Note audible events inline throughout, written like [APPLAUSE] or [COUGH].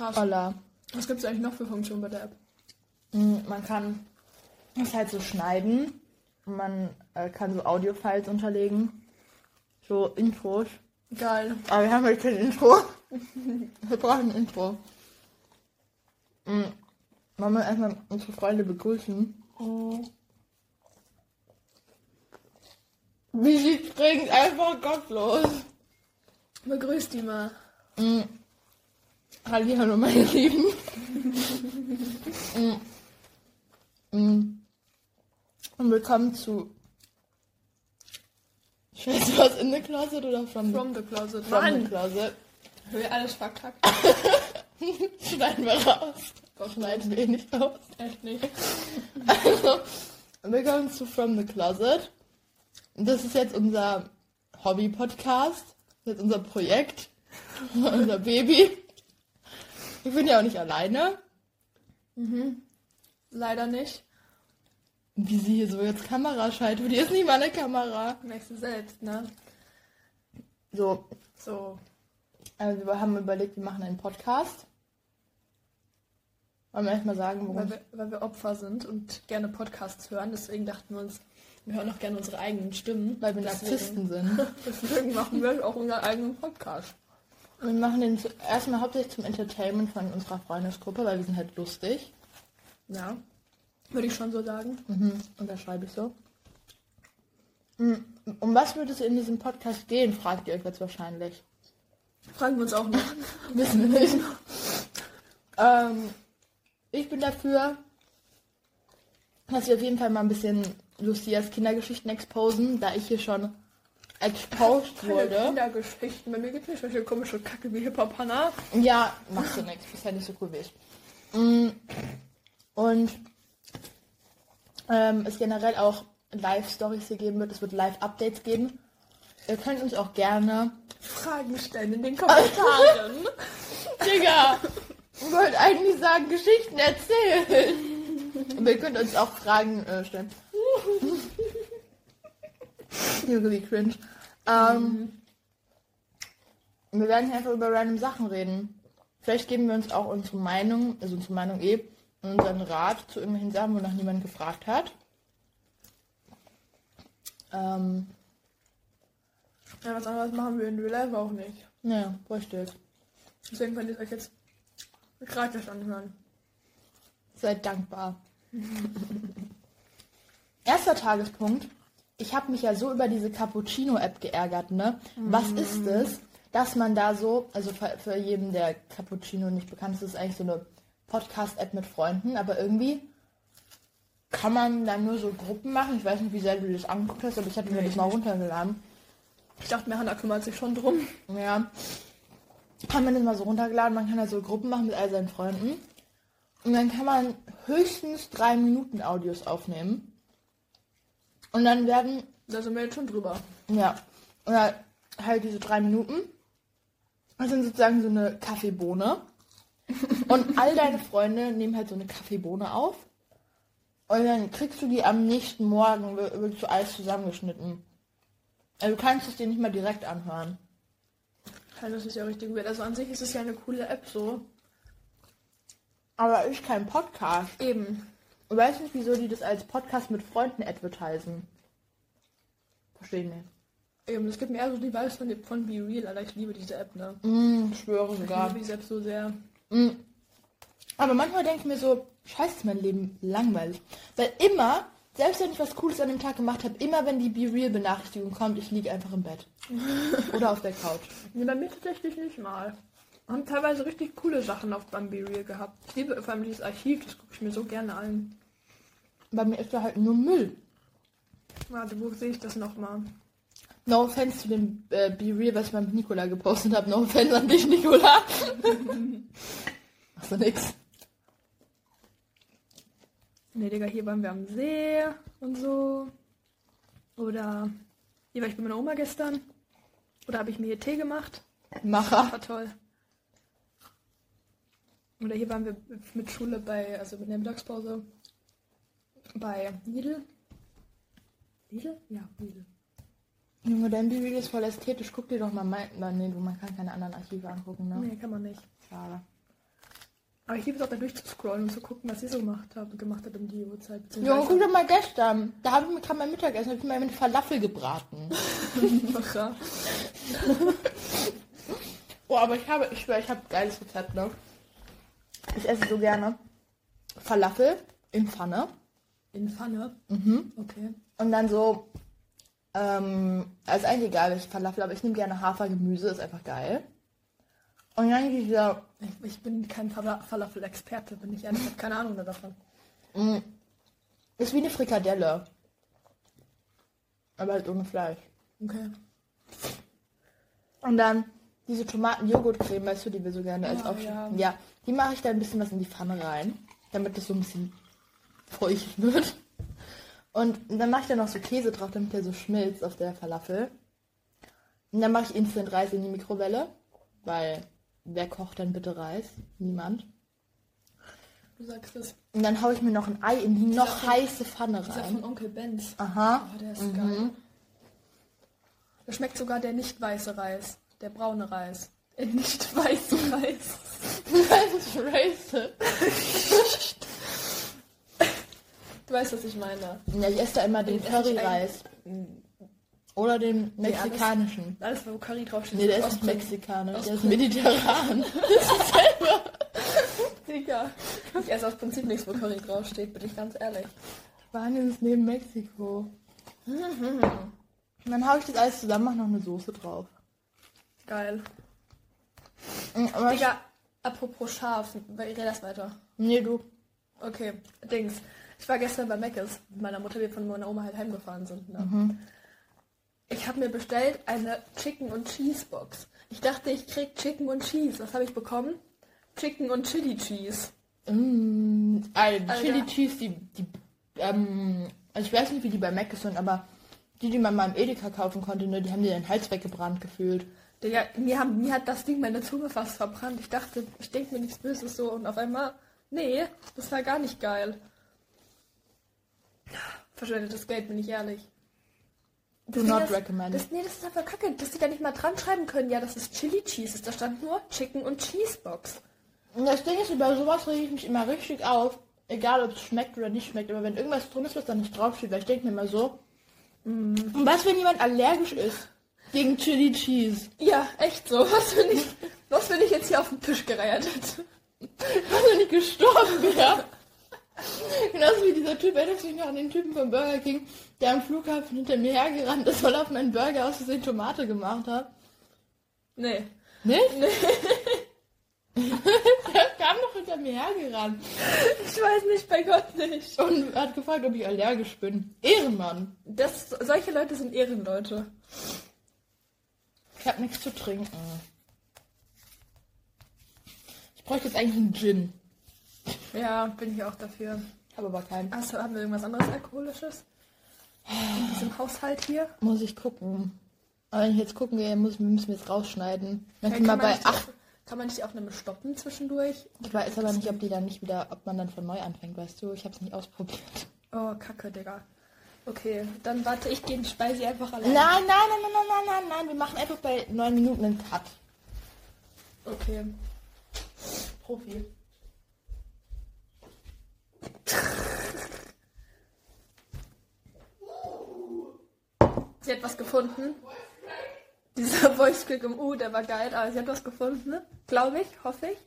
Krass. Holla. Was gibt es eigentlich noch für Funktionen bei der App? Mm, Man kann es halt so schneiden. Man äh, kann so Audio-Files unterlegen. So Intros. Geil. Aber wir haben halt kein Intro. [LAUGHS] wir brauchen ein Intro. Mm, Wollen wir erstmal unsere Freunde begrüßen? Wie sie trinkt, einfach gottlos. Begrüßt die mal. Mm. Hallihallo, meine Lieben. Und willkommen zu. Ich weiß was in the closet oder from, From the Closet. from the Mann, closet. hör alles verkackt. [LAUGHS] Schneiden wir raus. Schneiden wir nicht raus. Echt nicht. Also, willkommen zu From the Closet. Das ist jetzt unser Hobby-Podcast. Das ist jetzt unser Projekt. [LAUGHS] unser Baby. Ich bin ja auch nicht alleine. Leider nicht. Wie sie hier so jetzt Kamera schaltet. Die ist nicht mal eine Kamera. Merkst du selbst, ne? So, So. also wir haben überlegt, wir machen einen Podcast. Wollen wir erstmal sagen, worum Weil wir, weil wir Opfer sind und gerne Podcasts hören. Deswegen dachten wir uns, wir hören auch gerne unsere eigenen Stimmen. Weil wir Narzissten sind. [LAUGHS] Deswegen machen wir auch unseren eigenen Podcast. Wir machen den erstmal hauptsächlich zum Entertainment von unserer Freundesgruppe, weil wir sind halt lustig. Ja. Würde ich schon so sagen. Mhm, unterschreibe ich so. Mhm, Um was würde es in diesem Podcast gehen, fragt ihr euch jetzt wahrscheinlich. Fragen wir uns auch noch. [LAUGHS] Wissen wir nicht. ähm, ich bin dafür, dass wir auf jeden Fall mal ein bisschen Lucias Kindergeschichten exposen, da ich hier schon exposed wurde. Kindergeschichten. Bei mir gibt es nicht solche komische Kacke wie Hip-Hop-Hanna. Ja, machst du nichts, bist ja nicht so cool wie ich. Mm, Und ähm, es generell auch Live-Stories hier geben wird, es wird Live-Updates geben. Ihr könnt uns auch gerne. Fragen stellen in den Kommentaren. [LAUGHS] Digga! Ich wollte eigentlich sagen, Geschichten erzählen. Aber ihr könnt uns auch Fragen äh, stellen. [LAUGHS] Wie cringe. Ähm, Wir werden hier einfach über random Sachen reden. Vielleicht geben wir uns auch unsere Meinung, also unsere Meinung eh, und unseren Rat zu irgendwelchen Sachen, wo noch niemand gefragt hat. Ähm, ja, was anderes machen wir in Real Life auch nicht. naja, richtig. Deswegen könnt ihr euch jetzt gratis anhören. Seid dankbar. [LAUGHS] Erster Tagespunkt. Ich habe mich ja so über diese Cappuccino-App geärgert, ne? Was ist es, dass man da so, also für, für jeden, der Cappuccino nicht bekannt ist, ist es eigentlich so eine Podcast-App mit Freunden, aber irgendwie kann man da nur so Gruppen machen. Ich weiß nicht, wie sehr du das angeguckt hast, aber ich hatte mir Nee, das mal nicht. runtergeladen. Ich dachte mir, Hannah kümmert sich schon drum. Ja. Haben wir das mal so runtergeladen, man kann da so Gruppen machen mit all seinen Freunden. Und dann kann man höchstens drei Minuten Audios aufnehmen. Und dann werden, Da sind wir jetzt schon drüber. ja, oder halt diese drei Minuten. Das sind sozusagen so eine Kaffeebohne. [LAUGHS] Und all deine Freunde nehmen halt so eine Kaffeebohne auf. Und dann kriegst du die am nächsten Morgen, wird so alles zusammengeschnitten. Also du kannst es dir nicht mal direkt anhören. Das ist ja richtig weird. Also an sich ist es ja eine coole App so. Aber ich kein Podcast. Eben. Ich weiß nicht, wieso die das als Podcast mit Freunden advertisen. Verstehe nicht. Eben, es gibt mir eher so die Vibes von, von Be Real, Alter. Ich liebe diese App, ne? Mm, schwöre Ich sogar. liebe die selbst so sehr. Mm. Aber manchmal denke ich mir so, scheiße, ist mein Leben langweilig. Weil immer, selbst wenn ich was Cooles an dem Tag gemacht habe, immer wenn die Be Real Benachrichtigung kommt, ich liege einfach im Bett. [LAUGHS] Oder auf der Couch. Nee, bei mir tatsächlich nicht mal. Haben teilweise richtig coole Sachen auf beim Be Real gehabt. Ich liebe vor allem dieses Archiv, das gucke ich mir so gerne an. Bei mir ist da halt nur Müll. Warte, wo sehe ich das nochmal? No offense zu dem äh, Be Real, was ich mal mit Nikola gepostet habe. No offense an dich, Nikola. Achso, nix. Ne, Digga, hier waren wir am See und so. Oder hier war ich bei meiner Oma gestern. Oder habe ich mir hier Tee gemacht. Macher. War toll. Oder hier waren wir mit Schule bei, also mit der Mittagspause bei Lidl. Lidl? Ja, Lidl. Junge, dein Be Real ist voll ästhetisch. Guck dir doch mal mein... Nee, du, man kann keine anderen Archive angucken, ne? Nee, kann man nicht. Schade. Aber ich liebe es auch da durchzuscrollen und zu gucken, was sie so gemacht hat, gemacht hat um die Uhrzeit. Junge, guck doch mal gestern. Da habe ich mir gerade mein Mittagessen, hab ich mir mit Falafel gebraten. [LAUGHS] Oh, aber ich habe, ich schwöre, ich habe ein geiles Rezept, ne? Ich esse so gerne Falafel in Pfanne. In Pfanne? Mhm. Okay. Und dann so, ähm, also eigentlich egal, welche Falafel, aber ich nehme gerne Hafergemüse, ist einfach geil. Und dann dieser, Ich, ich bin kein Fala- Falafel-Experte, bin ich ehrlich, ich habe keine Ahnung davon. mh, ist wie eine Frikadelle. Aber halt ohne Fleisch. Okay. Und dann diese Tomaten-Joghurt-Creme, weißt du, die wir so gerne als Ja, Aufschnitt. ja. Ja, die mache ich da ein bisschen was in die Pfanne rein, damit das so ein bisschen feucht wird. Und dann mache ich da noch so Käse drauf, damit der so schmilzt auf der Falafel. Und dann mache ich Instant Reis in die Mikrowelle, weil wer kocht dann bitte Reis? Niemand. Du sagst es. Und dann haue ich mir noch ein Ei in die noch von- heiße Pfanne Dieser rein. von Onkel Benz. Aha. Oh, der ist Mhm. geil. Da schmeckt sogar der nicht weiße Reis. Der braune Reis. Der nicht [LAUGHS] weiße Reis. [LAUGHS] Das ist racist. [LAUGHS] Du weißt, was ich meine. Ja, ich esse da immer den Den Curryreis. Oder den Nee, alles- mexikanischen. Alles, wo Curry draufsteht. Nee, der ist nicht mexikanisch, der ist mediterran. [LAUGHS] Digga. Ich esse aus Prinzip nichts, wo Curry draufsteht, bin ich ganz ehrlich. Spanien ist neben Mexiko. Und [LAUGHS] dann haue ich das alles zusammen, mache noch eine Soße drauf. Geil. Aber Digga, apropos scharf, ich rede das weiter. nee, du. Okay, Dings. Ich war gestern bei Meckes mit meiner Mutter, wir von meiner Oma halt heimgefahren sind. Ne? Mhm. Ich habe mir bestellt eine Chicken und Cheese Box. Ich dachte, ich krieg Chicken und Cheese. Was habe ich bekommen? Chicken und Chili Cheese. Mm, also Alter. Chili Cheese, die, die ähm, also ich weiß nicht, wie die bei Mac sind, aber die, die man mal im Edeka kaufen konnte, ne, die haben dir den Hals weggebrannt gefühlt. Digga, mir, haben, mir hat das Ding meine Zunge fast verbrannt. Ich dachte, ich denke mir nichts Böses so und auf einmal, nee, das war gar nicht geil. Verschwendetes Geld, bin ich ehrlich. Do not ist- recommend. Das, nee, das ist einfach kacke, dass die da nicht mal dran schreiben können. Ja, das ist Chili Cheese. ist. Da stand nur Chicken und Cheese Box. Und das Ding ist, über sowas rege ich mich immer richtig auf. Egal, ob es schmeckt oder nicht schmeckt. Aber wenn irgendwas drin ist, was da nicht draufsteht, weil ich denke mir immer so, und was, wenn jemand allergisch ist gegen Chili Cheese? Ja, echt so. Was wenn ich, was wenn ich jetzt hier auf den Tisch gereiert hätte? Was, wenn ich gestorben wäre? Genauso wie dieser Typ, erinnerst du dich noch an den Typen vom Burger King, der am Flughafen hinter mir hergerannt ist, weil er auf meinen Burger aus Versehen Tomate gemacht hat? Nee. Nicht? [LAUGHS] der kam doch hinter mir hergerannt Ich weiß nicht, bei Gott nicht. und hat gefragt, ob ich allergisch bin. Ehrenmann. Das, solche Leute sind Ehrenleute. Ich habe nichts zu trinken. Ich bräuchte jetzt eigentlich einen Gin. Ja, bin ich auch dafür. Aber keinen. Hast du, haben wir irgendwas anderes Alkoholisches? In diesem Haushalt hier? Muss ich gucken. Aber wenn ich jetzt gucken gehe, muss, müssen wir jetzt rausschneiden. Dann Ja, kann, man bei nicht 8. auch, kann man nicht auch nämlich stoppen zwischendurch? Ich weiß aber nicht, ob die dann nicht wieder, ob man dann von neu anfängt, weißt du? Ich habe es nicht ausprobiert. Oh, kacke, Digga. Okay, dann warte, ich gehe ich speise einfach allein. nein, nein, nein, nein, nein, nein, nein. Wir machen einfach bei 9 Minuten einen Cut. Okay. Profi. [LAUGHS] Sie hat was gefunden. Dieser [LAUGHS] Voice Click im U, der war geil, aber sie hat was gefunden. Glaube ich, hoffe ich.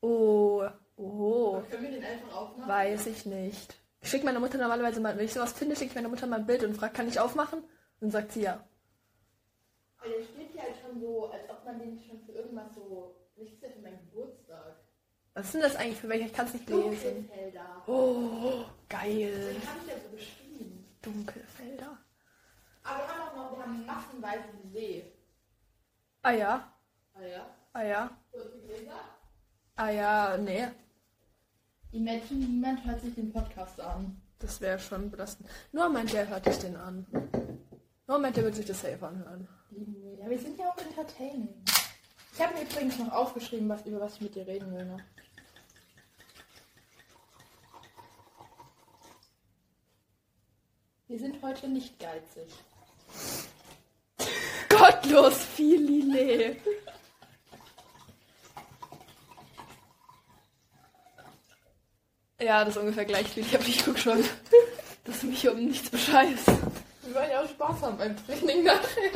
Oh, oh, Können wir den einfach aufmachen? weiß ich nicht. Ich schicke meiner Mutter normalerweise mal, wenn ich sowas finde, schicke ich meiner Mutter mal ein Bild und frage, kann ich aufmachen? Und sagt sie ja. Weil der steht hier halt schon so, als ob man den schon für irgendwas so. Ja für Geburtstag. Was ist denn das eigentlich für welche? Ich kann es nicht lesen. Dunkelfelder. Oh, geil. Den habe ich ja so geschrieben. Dunkelfelder. Aber wir haben auch noch, wir haben massenweise See. Ah ja, Ah ja? ah ja, ah ja, nee. Imagine, niemand hört sich den Podcast an. Das wäre schon belastend. Nur meint der hört sich den an. Nur meint der wird sich das safe anhören. Lieben wir. Ja, wir sind ja auch entertaining. Ich habe mir übrigens noch aufgeschrieben, was, über was ich mit dir reden will. Ne? Wir sind heute nicht geizig. [LAUGHS] Gottlos viel Lillet. Ja, das ist ungefähr gleich viel. Ich, hab, ich guck schon, dass du mich hier um nichts bescheißt. Wir wollen ja auch Spaß haben beim Training nachher.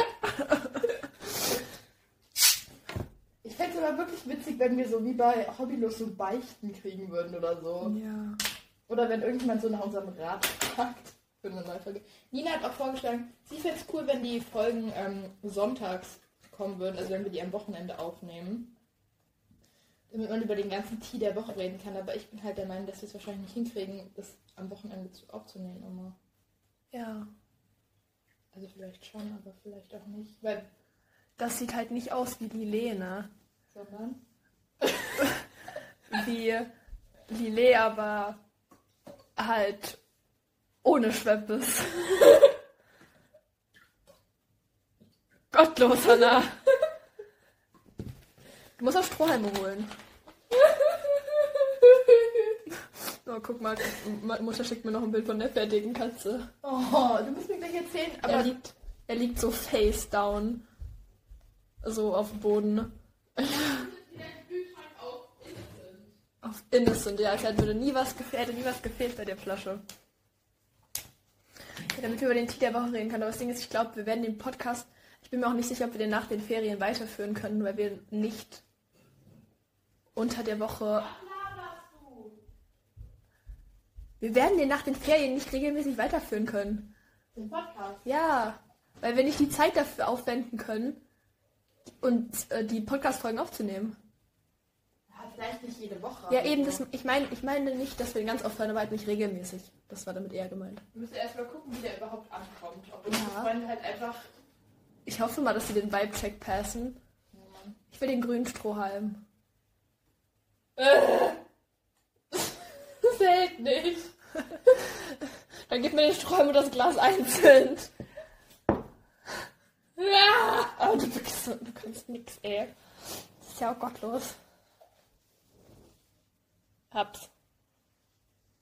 Ich fände es aber wirklich witzig, wenn wir so wie bei Hobbylos so Beichten kriegen würden oder so. Ja. Oder wenn irgendjemand so nach unserem Rat fragt für eine neue Folge. Nina hat auch vorgeschlagen, sie fände es cool, wenn die Folgen ähm, sonntags kommen würden, also wenn wir die am Wochenende aufnehmen. Damit man über den ganzen Tee der Woche reden kann. Aber ich bin halt der Meinung, dass wir es wahrscheinlich nicht hinkriegen, das am Wochenende zu- aufzunehmen immer. Ja. Also vielleicht schon, aber vielleicht auch nicht. Weil, Das sieht halt nicht aus wie Lilene. sondern. [LAUGHS] Wie Lillet, aber halt ohne Schweppes. [LAUGHS] Gottlos, Hanna. Du musst auch Strohhalme holen. Oh, guck mal, meine Mutter schickt mir noch ein Bild von der fertigen Katze. Oh, du musst mir gleich erzählen, aber er, liegt, er liegt so face down. So auf dem Boden. [LAUGHS] Auf Innocent, ja. Als hätte würde nie was gefehlt, nie was gefehlt bei der Flasche. Damit wir über den Tee der Woche reden können. Aber das Ding ist, ich glaube, wir werden den Podcast, ich bin mir auch nicht sicher, ob wir den nach den Ferien weiterführen können, weil wir nicht unter der Woche. Wir werden den nach den Ferien nicht regelmäßig weiterführen können. den Podcast. Ja, weil wir nicht die Zeit dafür aufwenden können, und äh, die Podcast-Folgen aufzunehmen. Ja, vielleicht nicht jede Woche. Ja, eben, das, ich meine ich meine nicht, dass wir den ganz aufhören, aber halt nicht regelmäßig. Das war damit eher gemeint. Wir müssen erstmal gucken, wie der überhaupt ankommt. Ob Ja. unsere Freunde halt einfach. Ich hoffe mal, dass sie den Vibe-Check passen. Ja. Ich will den grünen Strohhalm. [LAUGHS] Das hält nicht. [LAUGHS] Dann gib mir den Strohhalm und das Glas einzeln. Ja! Oh, du, bist, so- du kannst nix, ey. Das ist ja auch gottlos. Hab's.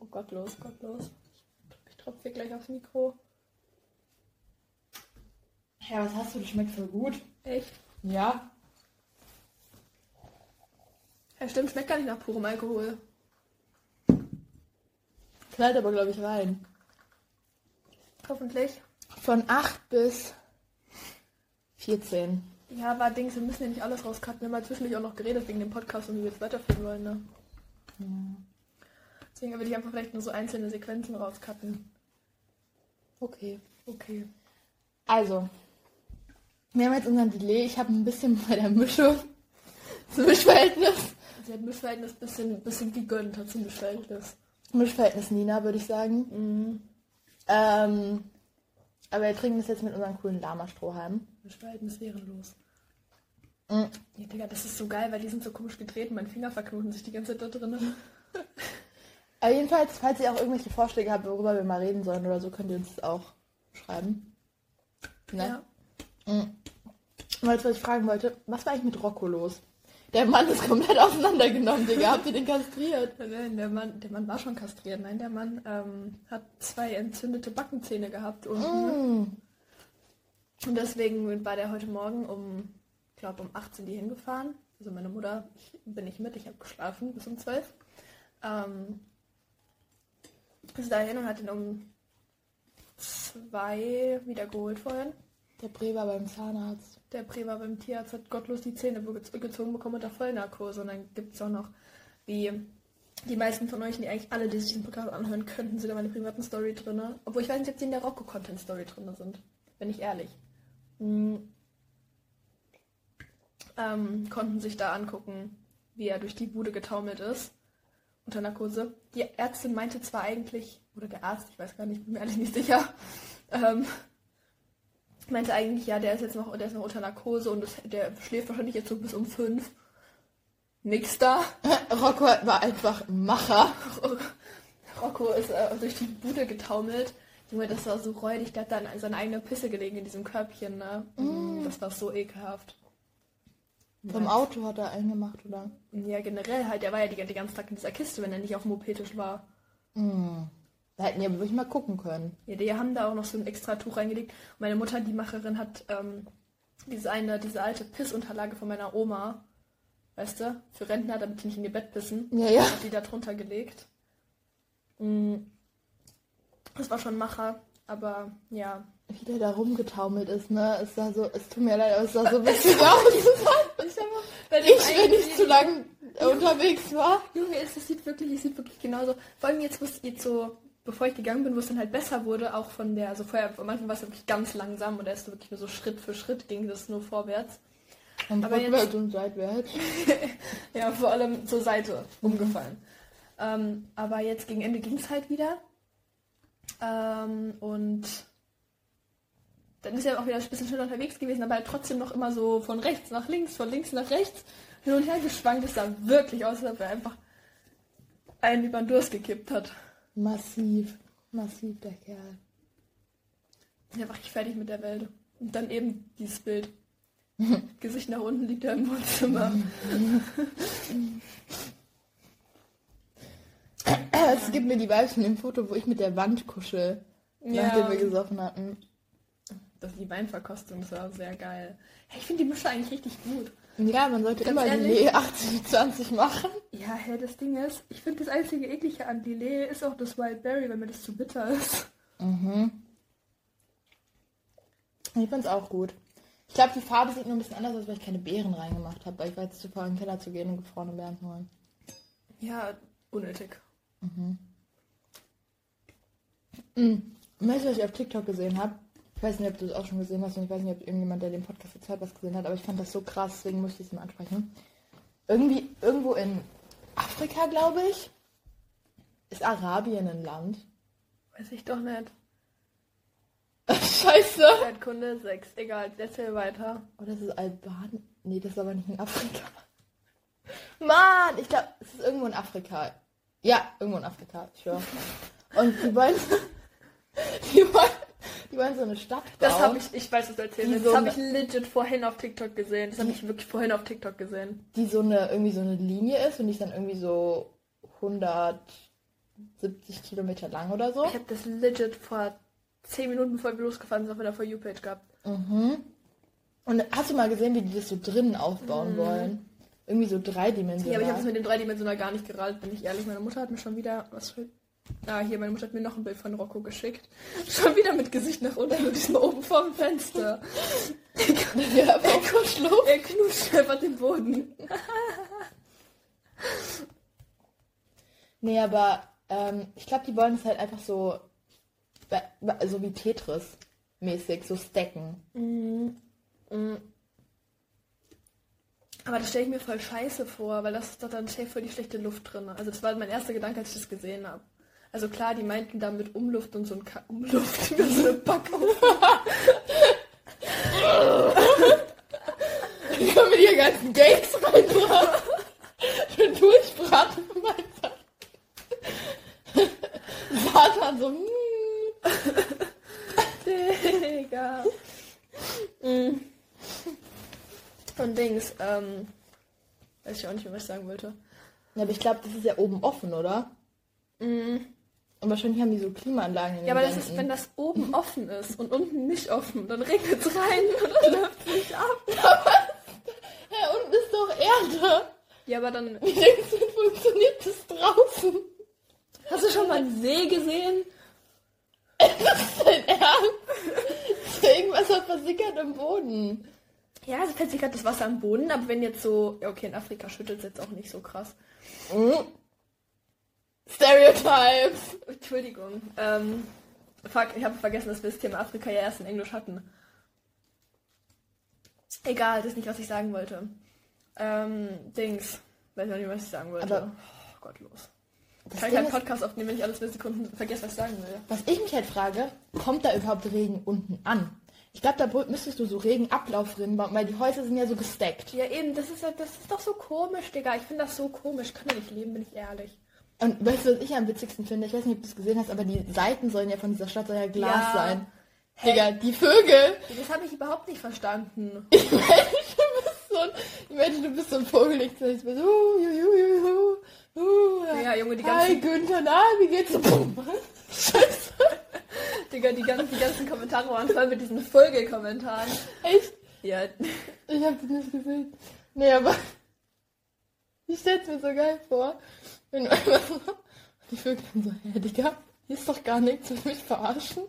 Oh, gottlos, gottlos. Ich tropfe hier gleich aufs Mikro. Ja, was hast du? Das schmeckt voll gut. Echt? Ja. Ja, stimmt, schmeckt gar nicht nach purem Alkohol. Knallt aber, glaube ich, rein. Hoffentlich. Von 8 bis 14. Ja, aber Dings, wir müssen ja nicht alles rauscutten. Wir haben halt zwischendurch auch noch geredet wegen dem Podcast und wie wir es weiterführen wollen, ne? Deswegen würde ich einfach vielleicht nur so einzelne Sequenzen rauscutten. Okay. Okay. Also, wir haben jetzt unseren Delay. Ich habe ein bisschen bei der Mischung. Das [LAUGHS] Mischverhältnis. Sie hat Mischverhältnis bisschen, bisschen gegönnt, hat sie Mischverhältnis. Mischverhältnis Nina, würde ich sagen. Mhm. Ähm, aber wir trinken das jetzt mit unseren coolen Lama-Strohhalmen. Mischverhältnis ehrenlos. Mhm. Ja, Digga, das ist so geil, weil die sind so komisch getreten. Mein Finger verknoten sich die ganze Zeit da drin. [LAUGHS] Aber jedenfalls, falls ihr auch irgendwelche Vorschläge habt, worüber wir mal reden sollen oder so, könnt ihr uns das auch schreiben. Ne? Ja. Mhm. Weil was ich fragen wollte, was war eigentlich mit Rocco los? Der Mann ist komplett auseinandergenommen, Digga. Habt ihr den kastriert? [LAUGHS] Nein, der Mann, der Mann war schon kastriert. Nein, der Mann ähm, hat zwei entzündete Backenzähne gehabt unten. Mm. Und deswegen war der heute Morgen um, ich glaube um 18 die hingefahren. Also meine Mutter, ich bin nicht mit, ich habe geschlafen bis um 12. Ähm, ist dahin und hat ihn um zwei wieder geholt vorhin. Der Bre war beim Zahnarzt. Der Prä war beim Tierarzt, hat gottlos die Zähne ge- gezogen bekommen unter Vollnarkose. Und dann gibt es auch noch, wie die meisten von euch, die eigentlich alle, die sich den Podcast anhören, könnten, sind da meine privaten Story drin. Obwohl ich weiß nicht, ob die in der Rocco-Content-Story drin sind. Bin ich ehrlich. Hm. Ähm, konnten sich da angucken, wie er durch die Bude getaumelt ist. Unter Narkose. Die Ärztin meinte zwar eigentlich, oder der Arzt, ich weiß gar nicht, bin mir ehrlich nicht sicher, ähm, meinte eigentlich, ja, der ist jetzt noch, der ist noch unter Narkose und das, der schläft wahrscheinlich jetzt so bis um fünf. Nix da. Rocco war einfach ein Macher. [LAUGHS] Rocco ist äh, durch die Bude getaumelt. Junge, das war so räudig, der hat dann seine eigene Pisse gelegen in diesem Körbchen, ne? Das war so ekelhaft. Vom Auto hat er eingemacht, oder? Ja, generell halt, der war ja die, den ganzen Tag in dieser Kiste, wenn er nicht auf dem OP-Tisch war. Mm. Da hätten die aber wirklich mal gucken können. Ja, die haben da auch noch so ein extra Tuch reingelegt. Meine Mutter, die Macherin, hat ähm, diese eine, diese alte Pissunterlage von meiner Oma, weißt du, für Rentner, damit die nicht in ihr Bett pissen, Ja, ja. hat die da drunter gelegt. Mm. Das war schon Macher, aber ja. Wie der da rumgetaumelt ist, ne? Es sah so, es tut mir leid, aber es sah so witzig [LAUGHS] aus. Ich, wenn ich zu lang unterwegs war. Junge, es, es sieht wirklich, es sieht wirklich genauso. Vor allem jetzt, wo es jetzt so, bevor ich gegangen bin, wo es dann halt besser wurde, auch von der, also vorher, am Anfang war es wirklich ganz langsam und erst wirklich nur so Schritt für Schritt ging das nur vorwärts. Und Aber jetzt- und seitwärts. [LAUGHS] Ja, vor allem zur Seite umgefallen. Ähm, aber jetzt gegen Ende ging es halt wieder. Ähm, und dann ist er auch wieder ein bisschen schneller unterwegs gewesen, aber halt trotzdem noch immer so von rechts nach links, von links nach rechts hin und her geschwankt. Es sah wirklich aus, als ob er einfach einen über den Durst gekippt hat. Massiv. Massiv, der Kerl. Er war richtig fertig mit der Welt. Und dann eben dieses Bild. [LAUGHS] Gesicht nach unten liegt er im Wohnzimmer. Es gibt mir die Vibes von dem Foto, wo ich mit der Wand kuschel, nachdem wir gesoffen hatten. Das die Weinverkostung, das war sehr geil. Hey, ich finde die Mische eigentlich richtig gut. Ja, man sollte Ganz immer ehrlich? die 80-20 machen. Ja, hey, das Ding ist, ich finde das einzige eklige an Lillet ist auch das Wildberry, weil mir das zu bitter ist. Mhm. Ich find's auch gut. Ich glaube, die Farbe sieht nur ein bisschen anders aus, weil ich keine Beeren reingemacht habe, weil ich war jetzt zu faul, in den Keller zu gehen und gefrorene Beeren zu holen. Ja, unnötig. Mhm. Weißt du, was ich auf TikTok gesehen habe? Ich weiß nicht, ob du es auch schon gesehen hast und ich weiß nicht, ob irgendjemand, der den Podcast jetzt hört, was gesehen hat, aber ich fand das so krass, deswegen musste ich es mal ansprechen. Irgendwie, irgendwo in Afrika, glaube ich, ist Arabien ein Land. Weiß ich doch nicht. [LAUGHS] Scheiße! Erdkunde 6. Egal, erzähl weiter. Oh, das ist Albanien. Nee, das ist aber nicht in Afrika. [LAUGHS] Mann, ich glaube, es ist irgendwo in Afrika. Ja, irgendwo in Afrika, schwör. Und die wollen, [LAUGHS] die wollen, die wollen so eine Stadt bauen. Das habe ich, ich weiß, was du erzählen willst. so Das habe ich legit vorhin auf TikTok gesehen. Das habe ich wirklich vorhin auf TikTok gesehen. die so eine, irgendwie so eine Linie ist und die ist dann irgendwie so 170 Kilometer lang oder so. Ich habe das legit vor 10 Minuten bevor wir losgefahren sind auf einer For You-Page gehabt. Mhm. Und hast du mal gesehen, wie die das so drinnen aufbauen wollen? Irgendwie so Ja, dreidimensional. aber ich habe es mit dem dreidimensional gar nicht gerallt, bin ich ehrlich. Meine Mutter hat mir schon wieder was für. Ah, hier, meine Mutter hat mir noch ein Bild von Rocco geschickt. [LAUGHS] Schon wieder mit Gesicht nach unten und diesem oben vorm Fenster. ja, auch Kuschelhof. Er knutscht einfach den Boden. Nee, aber ähm, ich glaube, die wollen es halt einfach so, so wie Tetris mäßig, so stacken. Mhm. Aber das stelle ich mir voll scheiße vor, weil das ist doch dann safe voll die schlechte Luft drin. Also das war mein erster Gedanke, als ich das gesehen habe. Also klar, die meinten da mit Umluft und so ein Ka [LAUGHS] Umluft [LAUGHS] über so eine Backofen. Die können mit ihren ganzen Gags reinbraten. Schön durchbraten meinem Satan so, mm. Digga. Mm. Und Dings, ähm, weiß ich auch nicht mehr, was ich sagen wollte. Ja, aber ich glaube, das ist ja oben offen, oder? Mm. Und wahrscheinlich haben die so Klimaanlagen in Ja, aber das ist, wenn das oben offen ist und unten nicht offen, dann regnet es rein und dann läuft es nicht ab. [LAUGHS] Ja, [LAUGHS] unten ist doch Erde. Ja, aber dann. Wie denkst du, funktioniert das draußen? Hast du schon mal einen See gesehen? [LAUGHS] Dein Ernst? Ist da irgendwas was versickert im Boden? Ja, also sich gerade das Wasser am Boden, aber wenn jetzt so. Ja, okay, in Afrika schüttelt es jetzt auch nicht so krass. Mhm. Stereotypes. Entschuldigung. Ähm, fuck, ich habe vergessen, dass wir das Thema Afrika ja erst in Englisch hatten. Egal, das ist nicht, was ich sagen wollte. Ähm, Dings. Weiß ich auch nicht, was ich sagen wollte. Aber- oh Gott, los. Das Kann ich Ding ist, Podcast aufnehmen, wenn ich alle zwei Sekunden vergesse, was ich sagen will? was ich mich halt frage, kommt da überhaupt Regen unten an? Ich glaube, da müsstest du so Regenablaufrinnen bauen, weil die Häuser sind ja so gestackt. Ja, eben, das ist, das ist doch so komisch, Digga. Ich finde das so komisch. Kann ja nicht leben, bin ich ehrlich. Und weißt du, was ich am witzigsten finde? Ich weiß nicht, ob du es gesehen hast, aber die Seiten sollen ja von dieser Stadt soll ja Glas Ja. sein. Hä? Digga, die Vögel. Das habe ich überhaupt nicht verstanden. Ich meine, du bist so ein, ich meine, du bist so ein Vogel, ich bin so, uh, ju, ju, ju, ju, uh, Ja, Junge, die Hi ganzen, Günther, na, wie geht's? Scheiße. Digga, die ganzen, die ganzen Kommentare waren voll mit diesen Vogelkommentaren. Echt? Ja, Ich hab das nicht gesehen. Nee, aber ich stell's mir so geil vor, wenn du einfach so Ich wirklich dann so, hä, Digga, hier ist doch gar nichts, will mich verarschen?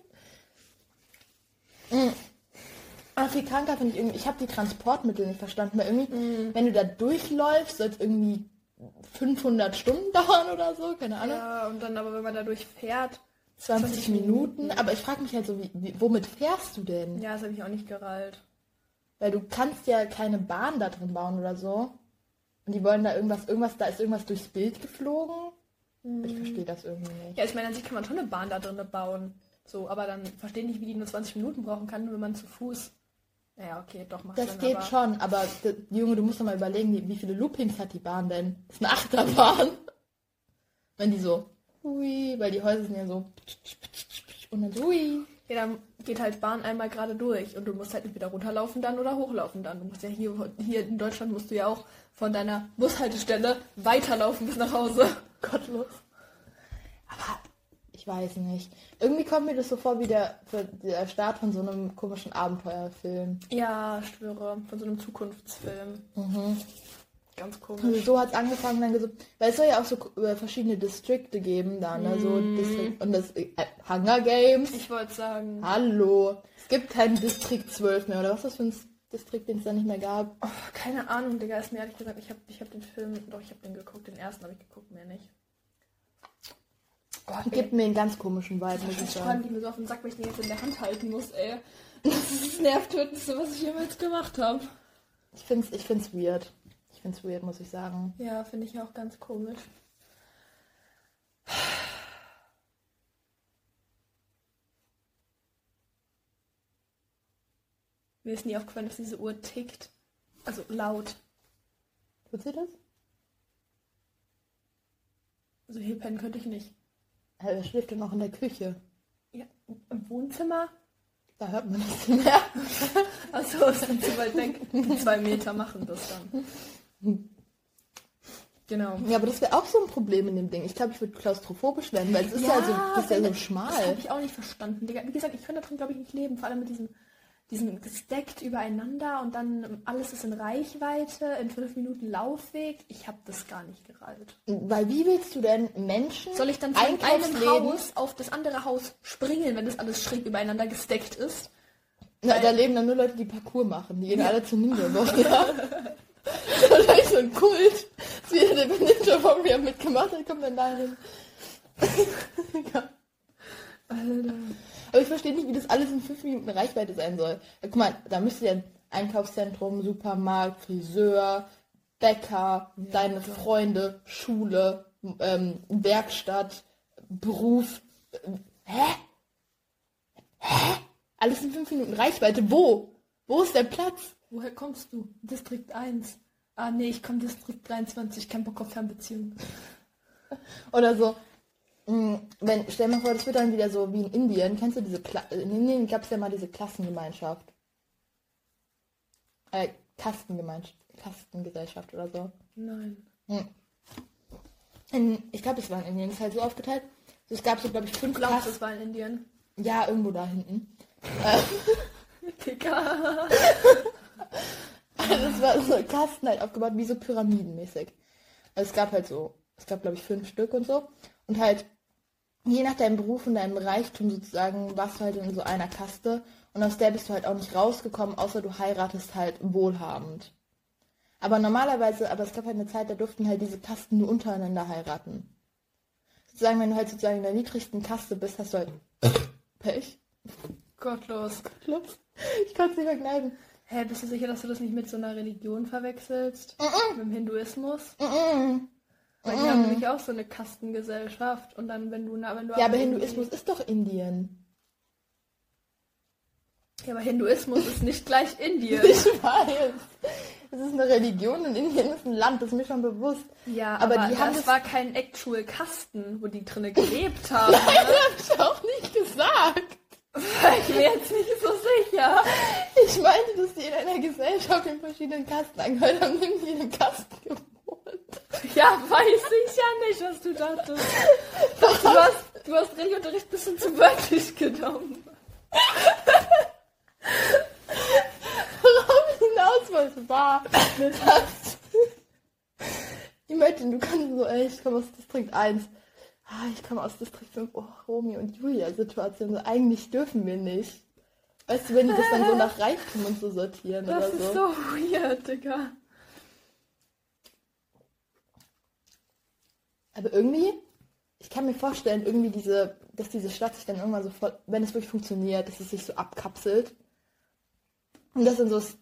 Mhm. Kranker finde ich irgendwie, ich habe die Transportmittel nicht verstanden, weil irgendwie, Mhm. wenn du da durchläufst, soll es irgendwie 500 Stunden [LAUGHS] dauern oder so, keine Ahnung. Ja, und dann aber, wenn man dadurch fährt, 20, 20 Minuten. Minuten. Aber ich frage mich halt so, wie, wie, womit fährst du denn? ja, das habe ich auch nicht gerallt. Weil du kannst ja keine Bahn da drin bauen oder so. Und die wollen da irgendwas, irgendwas, da ist irgendwas durchs Bild geflogen. Ich verstehe das irgendwie nicht. Ja, ich meine, an sich kann man schon eine Bahn da drin bauen. So, aber dann verstehe ich nicht, wie die nur 20 Minuten brauchen kann, wenn man zu Fuß. Naja, okay, doch, macht Das Sinn, geht aber schon, aber d- Junge, du musst doch mal überlegen, wie, wie viele Loopings hat die Bahn denn? Das ist eine Achterbahn. Wenn die so, hui, weil die Häuser sind ja so, und dann so, hui. Ja, dann geht halt Bahn einmal gerade durch und du musst halt entweder runterlaufen dann oder hochlaufen dann. Du musst ja hier, hier in Deutschland musst du ja auch von deiner Bushaltestelle weiterlaufen bis nach Hause. Gottlos. Aber ich weiß nicht. Irgendwie kommt mir das so vor wie der, der Start von so einem komischen Abenteuerfilm. Ja, schwöre, von so einem Zukunftsfilm. Mhm. Ganz Also komisch. so hat es angefangen, dann gesagt, weil es soll ja auch so äh, verschiedene Distrikte geben da, ne? So Mhm. District, und das äh, Hunger Games. Ich wollte sagen, Hallo. Es gibt keinen Distrikt 12 mehr, oder was ist das für ein Distrikt, den es da nicht mehr gab? oh, keine Ahnung, Digga, ist mir ehrlich gesagt, ich habe ich hab den Film, doch, ich habe den geguckt, den ersten habe ich geguckt, mehr nicht. Ey. Gibt mir einen ganz komischen Vibe, ich. Schreiben, die mir so auf den Sack, weil ich den jetzt in der Hand halten muss, ey. Das ist das Nervtötendste, was ich jemals gemacht habe. Ich find's, ich find's weird. Ich find's weird, muss ich sagen. Ja, finde ich auch ganz komisch. Mir ist nie aufgefallen, dass diese Uhr tickt. Also laut. Tut sie das? Also hier pennen könnte ich nicht. Ja, Er schläft ja noch in der Küche. Ja, im Wohnzimmer? Da hört man nichts mehr. Achso, ist dann zu weit weg. Zwei Meter machen das dann. Genau. Ja, aber das wäre auch so ein Problem in dem Ding. Ich glaube, ich würde klaustrophobisch werden, weil es ist ja, so, das ist ja so Das habe schmal. ich auch nicht verstanden. Wie gesagt, ich könnte da drin, glaube ich, nicht leben. Vor allem mit diesem, diesem gesteckt übereinander und dann alles ist in Reichweite, in fünf Minuten Laufweg. Ich habe das gar nicht gerallt. Weil wie willst du denn Menschen Soll ich dann von einem. Haus auf das andere Haus springen, wenn das alles schräg übereinander gesteckt ist? Na, da leben dann nur Leute, die Parcours machen. Die gehen alle zu Ninja [LAUGHS] noch, ja. Vielleicht so ein Kult. Ist wieder der Ninja Warrior mitgemacht hat, kommt dann dahin. [LAUGHS] ja. Alter. Aber ich verstehe nicht, wie das alles in fünf Minuten Reichweite sein soll. Ja, guck mal, da müsste ja ein Einkaufszentrum, Supermarkt, Friseur, Bäcker, deine Freunde, Schule, ähm, Werkstatt, Beruf. ähm, Hä? Hä? Alles in fünf Minuten Reichweite. Wo? Wo ist der Platz? Woher kommst du? Distrikt 1. Ah nee, ich komme Distrikt 23, kein Bock auf Fernbeziehung. [LAUGHS] Oder so. mh, Wenn, stell mal vor, das wird dann wieder so wie in Indien. Kennst du diese Kla In Indien gab es ja mal diese Klassengemeinschaft. Äh, Kastengemeinschaft. Kastengesellschaft oder so. Nein. In, ich glaube, es war in Indien. Das ist halt so aufgeteilt. Es gab so, glaube ich, fünf du, Kasten. es war in Indien? Ja, irgendwo da hinten. [LAUGHS] Digga. [LAUGHS] Also es war so Kasten halt aufgebaut, wie so pyramidenmäßig. Also es gab halt so, es gab glaube ich fünf Stück und so. Und halt, je nach deinem Beruf und deinem Reichtum sozusagen, warst du halt in so einer Kaste. Und aus der bist du halt auch nicht rausgekommen, außer du heiratest halt wohlhabend. Aber normalerweise, aber es gab halt eine Zeit, da durften halt diese Kasten nur untereinander heiraten. Sozusagen, wenn du halt sozusagen in der niedrigsten Kaste bist, hast du halt [LAUGHS] Pech. Gottlos. Klops. Ich konnte es nicht verkneifen. Hä, bist du sicher, dass du das nicht mit so einer Religion verwechselst? Mit dem Hinduismus? Mm-mm. Weil die haben nämlich auch so eine Kastengesellschaft. Und dann, wenn du... Na, wenn du Ja, aber Hinduismus ist doch Indien. Ja, aber Hinduismus ist nicht gleich Indien. [LAUGHS] Ich weiß. Es ist eine Religion und Indien ist ein Land, das ist mir schon bewusst. Ja, Aber aber, die haben das war kein actual Kasten, wo die drinne gelebt haben. [LAUGHS] Das hab ich auch nicht gesagt. Ich bin jetzt nicht so sicher. Ich meinte, dass die in einer Gesellschaft in verschiedenen Kasten angehört haben, in jedem Kasten gewohnt. Ja, weiß ich ja nicht, was du dachtest. Du hast, du hast Regelunterricht ein bisschen zu wörtlich genommen. Worauf ich hinaus wollte, war, dass... Ich meinte, du kannst so, ey, ich komme aus Distrikt 1. ah, ich komme aus Distrikt 5, oh, Romeo und Julia-Situation. So, eigentlich dürfen wir nicht. Weißt du, wenn die das dann so [LAUGHS] nach Reichtum und so sortieren Das oder ist so. so weird, Digga. Aber irgendwie, ich kann mir vorstellen, irgendwie diese, dass diese Stadt sich dann irgendwann so voll, wenn es wirklich funktioniert, dass es sich so abkapselt. Und das dann so das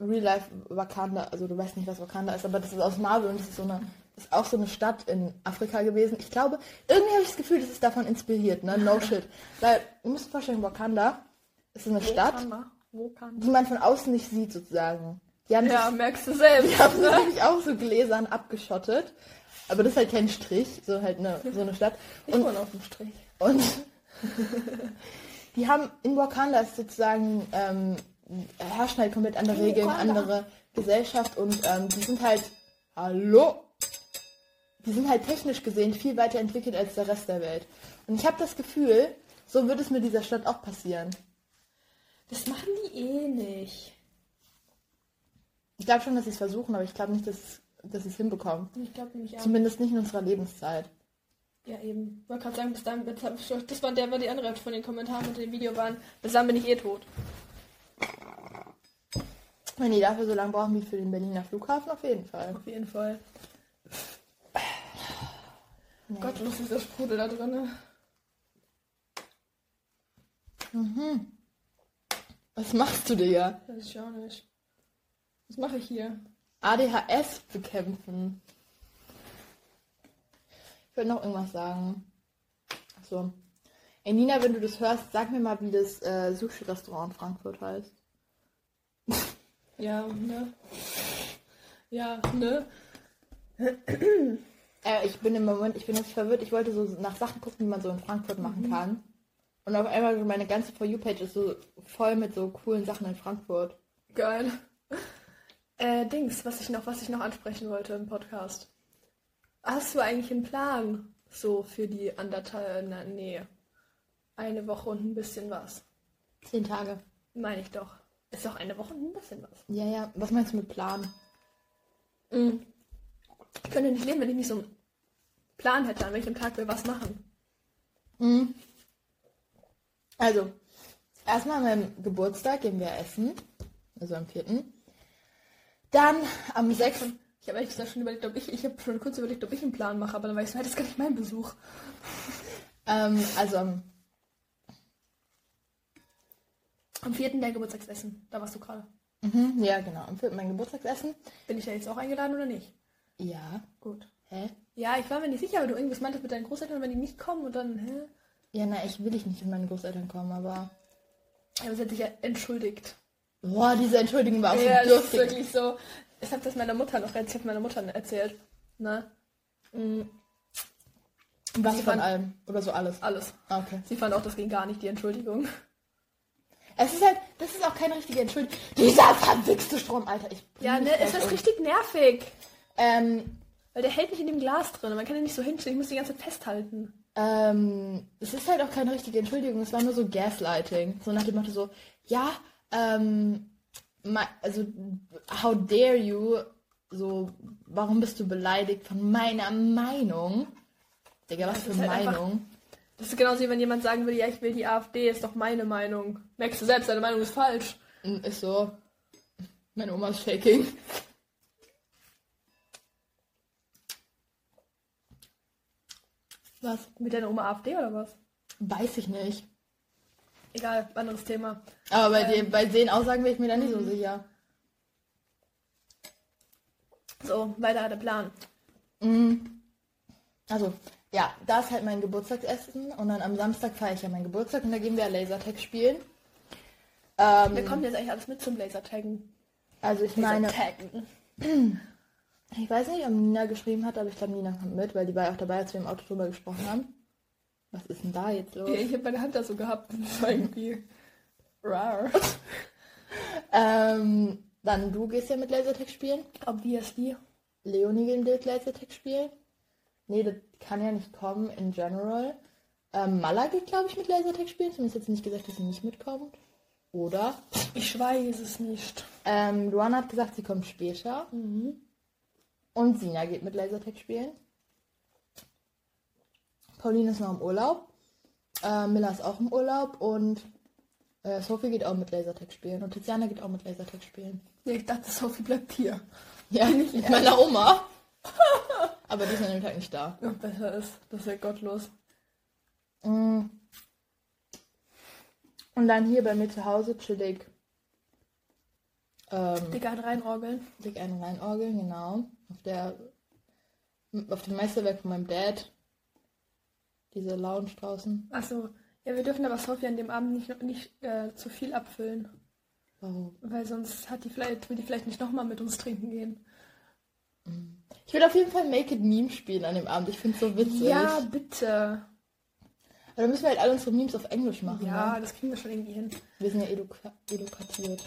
Real Life Wakanda, also du weißt nicht, was Wakanda ist, aber das ist aus Marvel und das ist so eine, das ist auch so eine Stadt in Afrika gewesen. Ich glaube, irgendwie habe ich das Gefühl, das ist davon inspiriert, ne? No shit. [LAUGHS] Weil, du musst dir vorstellen, Wakanda ist eine Stadt, Wakanda. Wakanda. die man von außen nicht sieht, sozusagen. Die haben Ja, sich merkst du selbst. [LAUGHS] die haben sie nämlich auch so gläsern abgeschottet. Aber das ist halt kein Strich, so halt eine, so eine Stadt. Ich Und, wohne auf dem Strich. und [LAUGHS] die haben in Wakanda ist sozusagen ähm, herrschen halt komplett andere Regeln, andere Gesellschaft und ähm, die sind halt hallo, die sind halt technisch gesehen viel weiter entwickelt als der Rest der Welt. Und ich habe das Gefühl, so wird es mit dieser Stadt auch passieren. Das machen die eh nicht. Ich glaube schon, dass sie es versuchen, aber ich glaube nicht, dass, dass sie es hinbekommen. Ich glaube nämlich auch. Zumindest nicht in unserer Lebenszeit. Ja, eben. Ich wollte gerade sagen, bis dann, dann- das war der, war die andere Hälfte von den Kommentaren unter dem Video waren. Bis dann bin ich eh tot. Wenn die dafür so lange brauchen wie für den Berliner Flughafen, auf jeden Fall. Auf jeden Fall. Nee. Gott, was ist der Sprudel da drin? Was machst du, Digga? Weiß ich auch nicht. Was mache ich hier? ADHS bekämpfen. Ich würde noch irgendwas sagen. Achso. Ey, Nina, wenn du das hörst, sag mir mal, wie das äh, Sushi-Restaurant in Frankfurt heißt. Ja, ne? Ja, ne? Äh, ich bin im Moment, ich bin jetzt verwirrt. Ich wollte so nach Sachen gucken, die man so in Frankfurt machen kann. Und auf einmal meine ganze For You-Page ist so voll mit so coolen Sachen in Frankfurt. Geil. [LAUGHS] Äh, Dings, was ich noch, was ich noch ansprechen wollte im Podcast. Hast du eigentlich einen Plan so für die anderthalb, na, nee, eine Woche und ein bisschen was? Zehn Tage. Meine ich doch. Ist doch eine Woche und ein bisschen was. Ja, ja. Was meinst du mit Plan? Mhm. Ich könnte nicht leben, wenn ich nicht so einen Plan hätte, an welchem Tag wir was machen. Mhm. Also, erstmal an meinem Geburtstag gehen wir essen. Also am 4. Dann am 6. Ich habe ehrlich gesagt schon überlegt, ob ich, ich habe schon kurz überlegt, ob ich einen Plan mache, aber dann weißt du, das ist gar nicht mein Besuch. Ähm, also am Am 4. der Geburtstagsessen, da warst du gerade. mhm, ja genau, am 4. mein Geburtstagsessen. Bin ich da jetzt auch eingeladen oder nicht? Ja. Gut. Hä? Ja, ich war mir nicht sicher, weil du irgendwas meintest mit deinen Großeltern, wenn die nicht kommen und dann, hä? Ja, na, ich will ich nicht mit meinen Großeltern kommen, aber. Aber sie hat sich ja entschuldigt. Boah, diese Entschuldigung war auch ja, so das ist dürftig. wirklich so. Ich habe das meiner Mutter noch erzählt, meiner Mutter erzählt. Ne? Mhm, Was Sie von fand- allem? Oder so alles? alles. Ah, Okay. Sie fand auch, das ging gar nicht, die Entschuldigung. Es ist halt, das ist auch keine richtige Entschuldigung. Dieser verwichste Strom, Alter. Ich Ja, ne, es ist richtig nervig. Ähm, Weil der hält nicht in dem Glas drin. Man kann den nicht so hinstellen, ich muss die ganze Zeit festhalten. Ähm, es ist halt auch keine richtige Entschuldigung, es war nur so Gaslighting. So nach dem Motto so, ja, ähm, ma- also, how dare you, so, warum bist du beleidigt von meiner Meinung? Digga, was für ist halt einfach- Meinung? Das ist genauso wie wenn jemand sagen würde, ja, ich will die AfD, ist doch meine Meinung. Merkst du selbst, deine Meinung ist falsch. Ist so, meine Oma ist shaking. Was? Mit deiner Oma AfD oder was? Weiß ich nicht. Egal, anderes Thema. Aber bei, Ähm. dir, bei den Aussagen bin ich mir da nicht so sicher. So, weiter der Plan. Mm. Also, ja, da ist halt mein Geburtstagsessen und dann am Samstag feiere ich ja meinen Geburtstag und da gehen wir Lasertag spielen. Ähm, kommt jetzt eigentlich alles mit zum Lasertaggen? also ich meine, Lasertaggen. [CLEARS THROAT] [CLEARS THROAT] ich weiß nicht, ob Nina geschrieben hat, aber ich glaube, Nina kommt mit, weil die war auch dabei, als wir im Auto drüber gesprochen haben. Was ist denn da jetzt los? Ja, ich habe meine Hand da so gehabt. Das war irgendwie rar. [LAUGHS] Ähm, dann du gehst ja mit Lasertag spielen. Obviously. Leonie geht mit Lasertag spielen. Nee, das kann ja nicht kommen in general. Ähm, Mala geht, glaube ich, mit Lasertag spielen. Zumindest jetzt nicht gesagt, dass sie nicht mitkommt. Oder? Ich weiß es nicht. Ähm, Luana hat gesagt, sie kommt später. Und Sina geht mit Lasertag spielen. Pauline ist noch im Urlaub. Äh, Miller ist auch im Urlaub und äh, Sophie geht auch mit Lasertag spielen und Tiziana geht auch mit Lasertag spielen. Ja, ich dachte, Sophie bleibt hier. Ja, [LAUGHS] nicht mit meiner Oma. [LAUGHS] Aber die ist an dem Tag nicht da. Ja, besser ist. Das wäre gottlos. Mm. Und dann hier bei mir zu Hause chillig. Ähm, Digga, ein reinorgeln. dick einen reinorgeln, genau. Auf der auf dem Meisterwerk von meinem Dad. Diese Lounge draußen. Achso. Ja, wir dürfen aber Sophie an dem Abend nicht, nicht äh, zu viel abfüllen. Warum? Weil sonst hat die vielleicht, will die vielleicht nicht nochmal mit uns trinken gehen. Ich will auf jeden Fall Make It Meme spielen an dem Abend. Ich finde es so witzig. Ja, bitte. Aber dann müssen wir halt alle unsere Memes auf Englisch machen. Ja, Ne? das kriegen wir schon irgendwie hin. Wir sind ja eduka edukatiert.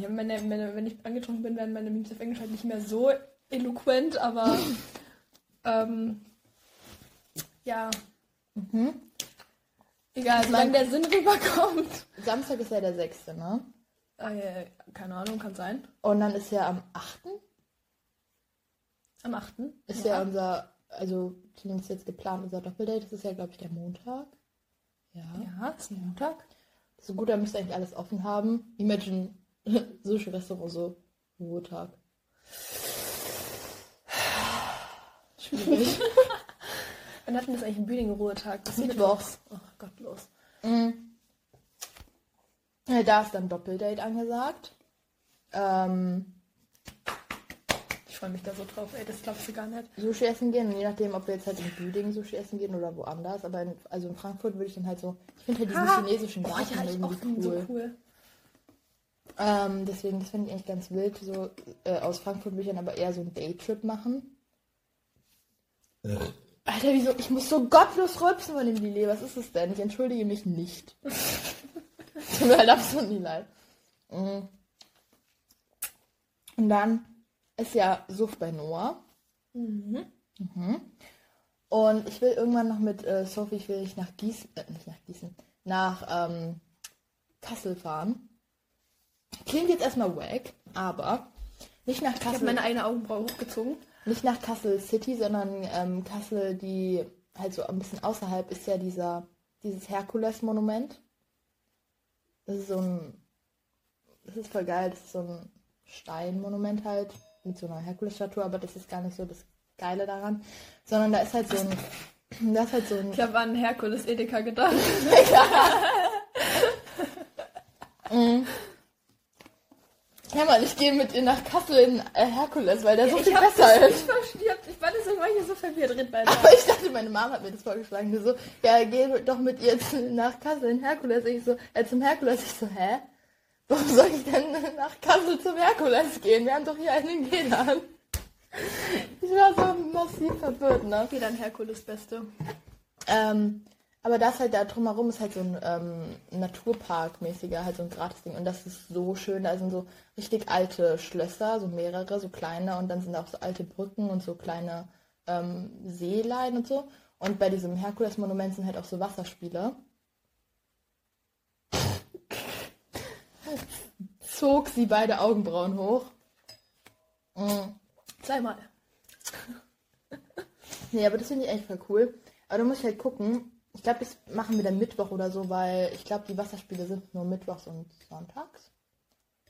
Ja, meine, meine, wenn ich angetrunken bin, werden meine Memes auf Englisch halt nicht mehr so eloquent, aber [LAUGHS] ähm, ja, Mhm. egal, solange der Sinn rüberkommt. Samstag ist ja der 6., ne? Ah, ja, ja, keine Ahnung, kann sein. Und dann ist ja am 8. Am 8. ist ja, unser, also zumindest jetzt geplant, unser Doppeldate. Das ist ja, glaube ich, der Montag. Ja. Ja, ist ein Montag. So gut, da müsste eigentlich alles offen haben. Imagine [LAUGHS] Sushi-Restaurant, so Ruhetag. Schwierig. Wann hatten wir das eigentlich einen Bühling-Ruhetag? Das Mittwochs. Ach, gottlos. Mhm. Ja, da ist dann Doppeldate angesagt. Ähm, Ich freue mich da so drauf, ey, das glaubst du gar nicht. Sushi essen gehen je nachdem, ob wir jetzt halt in Büdingen Sushi essen gehen oder woanders. Aber in, also in Frankfurt würde ich dann halt so, ich finde halt diesen Ha! chinesischen Garten ja, ich auch irgendwie so cool. cool. Ähm, deswegen, das finde ich eigentlich ganz wild. So äh, aus Frankfurt würde ich dann aber eher so einen Daytrip machen. Alter, wieso? Ich muss so gottlos rülpsen von dem Lillet. Was ist es denn? Ich entschuldige mich nicht. [LAUGHS] Tut mir halt absolut nie leid. Mhm. Und dann ist ja Sucht bei Noah. Mhm. Mhm. Und ich will irgendwann noch mit äh, Sophie, ich will nicht nach Gießen, äh, nicht nach Gießen, nach ähm, Kassel fahren. Klingt jetzt erstmal wack, aber nicht nach Ich habe Kassel, meine eine Augenbraue hochgezogen. Nicht nach Kassel City, sondern ähm, Kassel, die halt so ein bisschen außerhalb ist ja dieser, dieses Herkules-Monument. Das ist so ein, das ist voll geil, das ist so ein Steinmonument halt mit so einer Herkules-Statue, aber das ist gar nicht so das Geile daran, sondern da ist halt so ein, da ist halt so ein Ich habe an Herkules Edeka gedacht. [LAUGHS] [LAUGHS] Ja, Mann, ich gehe mit ihr nach Kassel in äh, Herkules, weil der so viel ich, besser ist. nicht verstanden. Ich war das immer hier so verwirrt drin bei der. Aber ich dachte, meine Mama hat mir das vorgeschlagen. Die so, ja, geh doch mit ihr nach Kassel in Herkules. Ich so, äh, zum Herkules. Ich so, hä? Warum soll ich denn nach Kassel zum Herkules gehen? Wir haben doch hier einen Gedan. Ich war so massiv verwirrt, ne? Okay, dann Herkules Beste. Ähm, aber das halt da drumherum ist halt so ein ähm, Naturpark-mäßiger, halt so ein Gratis-Ding. Und das ist so schön. Da sind so richtig alte Schlösser, so mehrere, so kleine. Und dann sind da auch so alte Brücken und so kleine ähm, Seeleien und so. Und bei diesem Herkules-Monument sind halt auch so Wasserspiele. [LAUGHS] Zog sie beide Augenbrauen hoch. Mm. Zweimal. [LAUGHS] Nee, aber das finde ich echt voll cool. Aber da muss ich halt gucken. Ich glaube, das machen wir dann Mittwoch oder so, weil ich glaube, die Wasserspiele sind nur Mittwochs und Sonntags.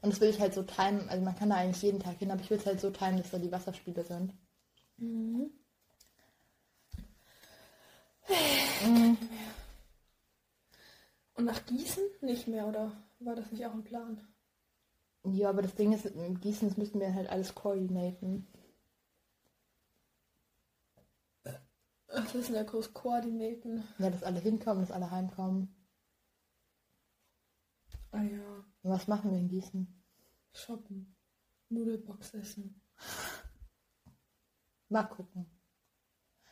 Und das will ich halt so timen. Also man kann da eigentlich jeden Tag hin, aber ich will es halt so timen, dass da die Wasserspiele sind. Und nach Gießen nicht mehr, oder war das nicht auch ein Plan? Ja, aber das Ding ist, Gießen, das müssten wir halt alles koordinieren. Ach, das sind ja groß Koordinaten. Ja, dass alle hinkommen, dass alle heimkommen. Ah ja. Und was machen wir in Gießen? Shoppen. Nudelbox essen. Mal gucken.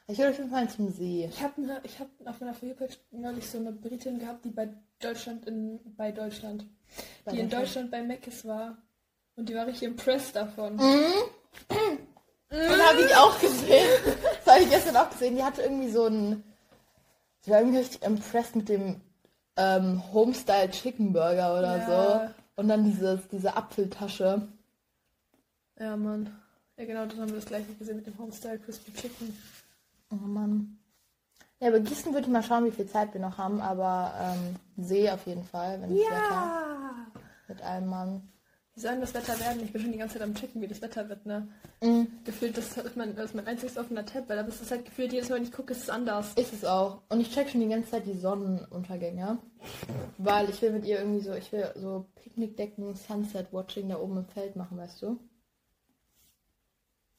Ich will auf jeden Fall zum See. Ich habe ne, ich hab auf meiner Videopage neulich so eine Britin gehabt, die bei Deutschland in bei Deutschland, Bei die in Deutschland. Bei Meckes war und die war richtig impressed davon. Das habe ich auch gesehen. Habe ich gestern auch gesehen. Die hatte irgendwie so ein. Sie war irgendwie richtig impressed mit dem ähm, Homestyle Chicken Burger oder Ja. so. Und dann dieses, diese Apfeltasche. Ja, Mann. Ja, genau, das haben wir das gleiche gesehen mit dem Homestyle Crispy Chicken. Oh Mann. Ja, aber Gießen würde ich mal schauen, wie viel Zeit wir noch haben, aber ähm, See auf jeden Fall, wenn Wetter Ja! mit einem Mann. Wie soll das Wetter werden? Ich bin schon die ganze Zeit am checken, wie das Wetter wird, ne? Mhm. Gefühlt, das ist mein, das ist mein einziges offener Tab, weil es ist halt gefühlt, jedes Mal, wenn ich gucke, ist es anders. Ist es auch. Und ich check schon die ganze Zeit die Sonnenuntergänge. Weil ich will mit ihr irgendwie so, ich will so Picknickdecken, Sunset-Watching da oben im Feld machen, weißt du?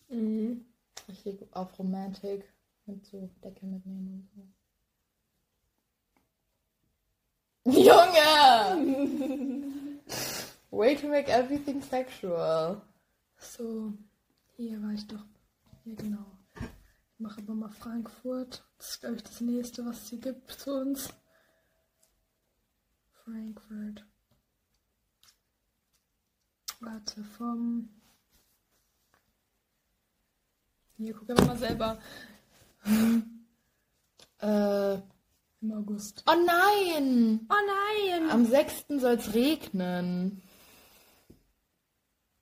Mhm. Richtig auf Romantik mit so Decke mitnehmen und so. [LAUGHS] Junge! [LAUGHS] Way to make everything sexual. So, hier war ich doch. Hier genau. Ich mache aber mal Frankfurt. Das ist, glaube ich, das nächste, was es hier gibt zu uns. Frankfurt. Warte, vom. Hier, guck aber mal selber. [LAUGHS] Äh, Im August. oh nein! Oh nein! Am 6. soll es regnen.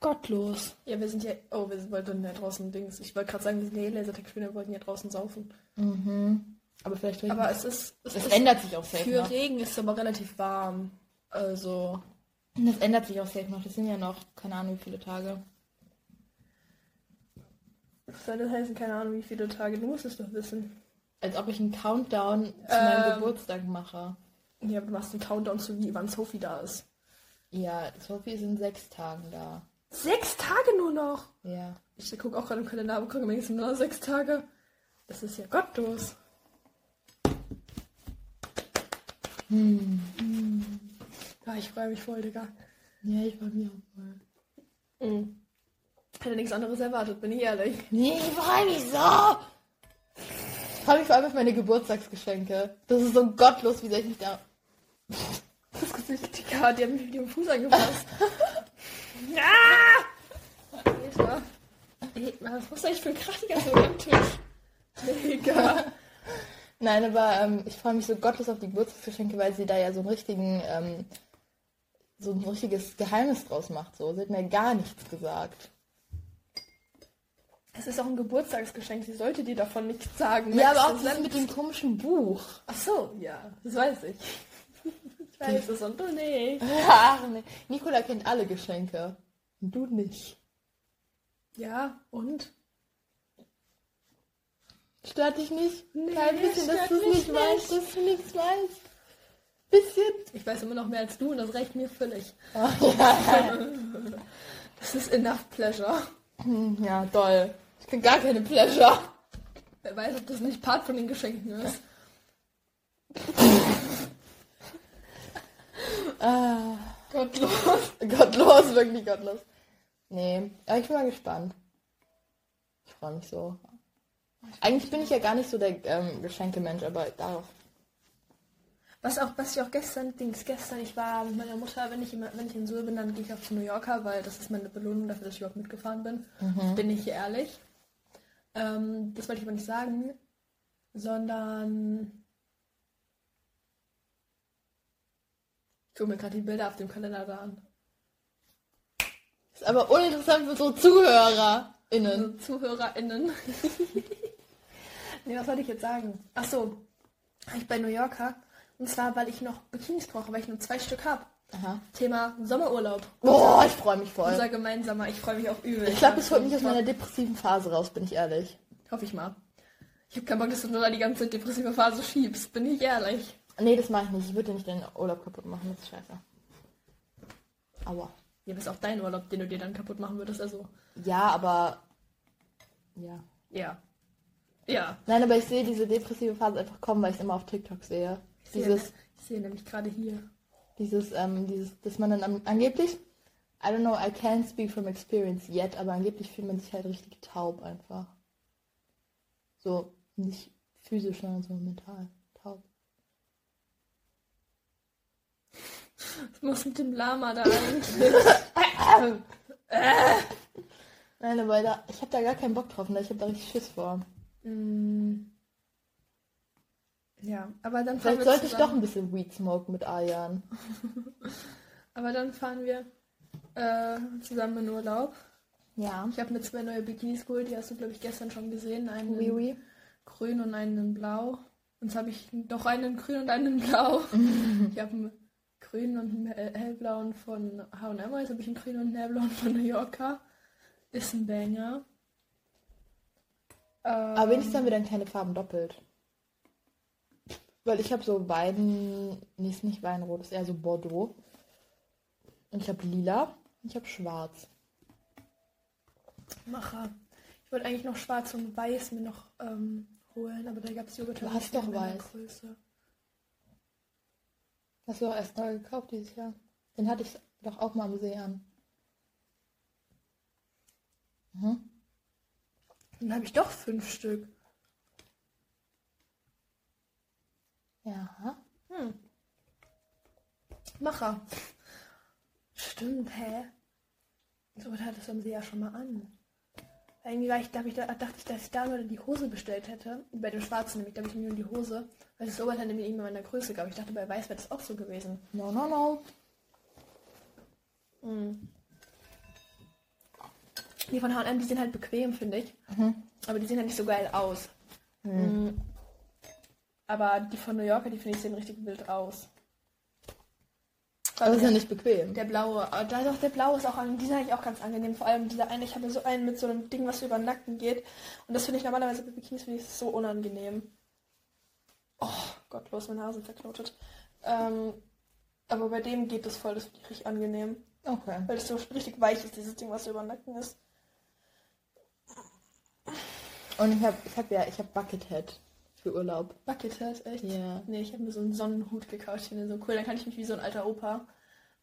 Gottlos. Ja, wir sind ja. Oh, wir wollten ja draußen Dings. Ich wollte gerade sagen, wir sind ja eh Lasertag spielen, wir wollten ja draußen saufen. Mhm. Aber vielleicht regnet Aber es ist. Es Das ist ändert sich auch safe für noch. Regen ist es aber relativ warm. Also. Das ändert sich auch safe noch. Das sind ja noch, keine Ahnung, wie viele Tage. Was soll das heißen? Keine Ahnung, wie viele Tage. Du musst es doch wissen. Als ob ich einen Countdown zu meinem Ähm. Geburtstag mache. Ja, aber du machst einen Countdown zu wie, wann Sophie da ist. Ja, Sophie ist in sechs Tagen da. Sechs Tage nur noch! Ja. Ich gucke auch gerade im Kalender, aber gucke mir jetzt nur noch sechs Tage. Das ist ja gottlos. Hm. Ja, ich freue mich voll, Digga. Ja, ich freue mich auch voll. Mhm. Hätte nichts anderes erwartet, bin ich ehrlich. Nee, ich freue mich so! Ich freue mich vor allem auf meine Geburtstagsgeschenke. Das ist so gottlos, wie soll ich mich da... Das Gesicht, Digga, die haben mich mit dem Fuß angefasst. [LAUGHS] ah! Alter. Ey, Was muss eigentlich für ein Krach die ganze Zeit am Tisch? Digga. Nein, aber ähm, ich freue mich so gottlos auf die Geburtstagsgeschenke, weil sie da ja so einen richtigen, ähm, so ein richtiges Geheimnis draus macht. So. Sie hat mir gar nichts gesagt. Es ist auch ein Geburtstagsgeschenk, sie sollte dir davon nichts sagen. Ja, aber auch das mit dem komischen Buch. Ach so, ja, das weiß ich. Weiß es und du nicht. Ach, nee. Nicola kennt alle Geschenke. Und du nicht. Ja, und? Stört dich nicht? Nee, Kein bisschen, dass du es nicht nicht. weißt, dass du nichts weißt. Bisschen. Ich weiß immer noch mehr als du und das reicht mir völlig. Oh, ja. [LAUGHS] Das ist enough pleasure. Hm, ja, toll. Ich krieg gar keine Pleasure. Wer weiß, ob das nicht Part von den Geschenken ist. [LAUGHS] Ah, Gottlos. gottlos, wirklich gottlos. Nee, aber ich bin mal gespannt. Ich freue mich so. Eigentlich bin ich ja gar nicht so der ähm, Geschenkemensch, aber darauf. Was auch, was ich auch gestern, Dings, gestern, ich war mit meiner Mutter, wenn ich, immer, wenn ich in Suhl bin, dann gehe ich auch zu New Yorker, weil das ist meine Belohnung dafür, dass ich überhaupt mitgefahren bin. Bin ich ehrlich. Ähm, das wollte ich aber nicht sagen, sondern ich gucke mir gerade die Bilder auf dem Kalender da an. Ist aber uninteressant für unsere ZuhörerInnen. Also ZuhörerInnen. [LAUGHS] nee, was wollte ich jetzt sagen? Ach so, ich bei New Yorker. Und zwar, weil ich noch Bikinis brauche, weil ich nur zwei Stück habe. Aha. Thema Sommerurlaub. Boah, ich freue mich voll. Unser gemeinsamer. Ich freue mich auch übel. Ich glaube, es holt mich aus meiner depressiven Phase raus, bin ich ehrlich. Hoffe ich mal. Ich habe keinen Bock, dass du nur da die ganze depressive Phase schiebst. Bin ich ehrlich. Nee, das mache ich nicht. Ich würde nicht den Urlaub kaputt machen. Das ist scheiße. Aua. Ja, das ist auch dein Urlaub, den du dir dann kaputt machen würdest. Also, Ja, aber. Ja. ja. Ja. Nein, aber ich sehe diese depressive Phase einfach kommen, weil ich es immer auf TikTok sehe. Ich sehe, Dieses, ich sehe nämlich gerade hier. dieses, ähm, dieses, dass man dann angeblich, I don't know, I can't speak from experience yet, aber angeblich fühlt man sich halt richtig taub einfach. So, nicht physisch, sondern so mental taub. Was mit dem Lama da eigentlich? Nein, aber da, ich habe da gar keinen Bock drauf, ne? Ich habe da richtig Schiss vor. Mm. Ja, aber dann fahren Vielleicht sollte ich doch ein bisschen Weed smoken mit Arjan. [LAUGHS] Aber dann fahren wir äh, zusammen in Urlaub. Ja. Ich habe mir zwei neue Bikinis geholt, die hast du, glaube ich, gestern schon gesehen. Einen Oui, in oui. grün und einen in blau. Und jetzt habe ich noch einen in grün und einen in blau. [LAUGHS] ich habe einen grün und einen hell- hellblauen von H&M, jetzt habe ich einen grün und einen hellblauen von New Yorker. Ist ein Banger. Ähm, Aber wenigstens haben wir dann keine Farben doppelt. Weil ich habe so Wein, nee, ist nicht Weinrot, ist eher so Bordeaux. Und ich habe lila und ich habe schwarz. Macher. Ich wollte eigentlich noch schwarz und weiß mir noch ähm, holen, aber da gab es Joghurt. Du hast doch weiß. Größe. Hast du auch erst neu gekauft dieses Jahr? Den hatte ich doch auch mal am See an. Mhm. Dann habe ich doch fünf Stück. Ja. Hm. Macher. Stimmt, hä? So hattest du am See ja schon mal an. Irgendwie war ich, hab ich, da dachte ich, dass ich da nur die Hose bestellt hätte. Bei dem schwarzen nämlich, da habe ich nur die Hose, weil das Oberteil nämlich immer meiner Größe gab. Ich dachte, bei Weiß wäre das auch so gewesen. No, no, no. Mhm. Die von H&M, die sind halt bequem, finde ich. Mhm. Aber die sehen halt nicht so geil aus. Mhm. Aber die von New Yorker, die finde ich sehen richtig wild aus. Aber ist ja nicht bequem. der blaue, äh, da doch der blaue ist auch an, die sind eigentlich auch ganz angenehm. Vor allem dieser eine, ich habe so einen mit so einem Ding, was über den Nacken geht. Und das finde ich normalerweise bei Bikinis finde ich so unangenehm. Oh, gottlos, meine Haare sind verknotet. Ähm, aber bei dem geht das voll, das finde ich richtig angenehm. Okay. Weil das so richtig weich ist, dieses Ding, was über den Nacken ist. Und ich habe ich hab ja, ich habe Buckethead für Urlaub. Buckethead, echt? Ja. Nee, ich habe mir so einen Sonnenhut gekauft. Ich finde so cool. Dann kann ich mich wie so ein alter Opa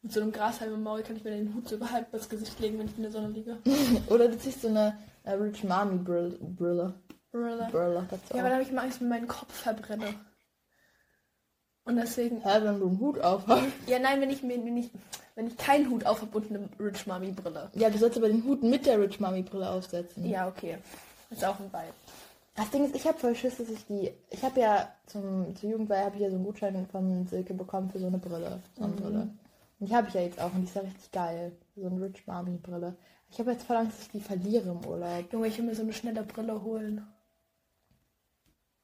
mit so einem Grashalm im Maul, kann ich mir den Hut so überhalb das Gesicht legen, wenn ich in der Sonne liege. [LAUGHS] Oder du ziehst so eine äh, Rich Mommy Brill Brille. Brille. Brille dazu. Ja, aber da habe ich immer Angst, wenn meinen Kopf verbrenne. Und deswegen. Hä, wenn du einen Hut auf. Ja, nein, wenn ich mir wenn ich, wenn ich keinen Hut auf habe und eine Rich Mommy Brille. Ja, du sollst aber den Hut mit der Rich Mommy Brille aufsetzen. Ja, okay. Ist auch ein Vibe. Das Ding ist, ich habe voll Schiss, dass ich die. Ich habe ja zum, zur Jugendweihe habe ich ja so einen Gutschein von Silke bekommen für so eine Brille. Sonnenbrille. Und die habe ich ja jetzt auch und die ist ja richtig geil. So eine Rich Mommy Brille. Ich habe jetzt voll Angst, dass ich die verliere im Urlaub. Junge, ich will mir so eine schnelle Brille holen.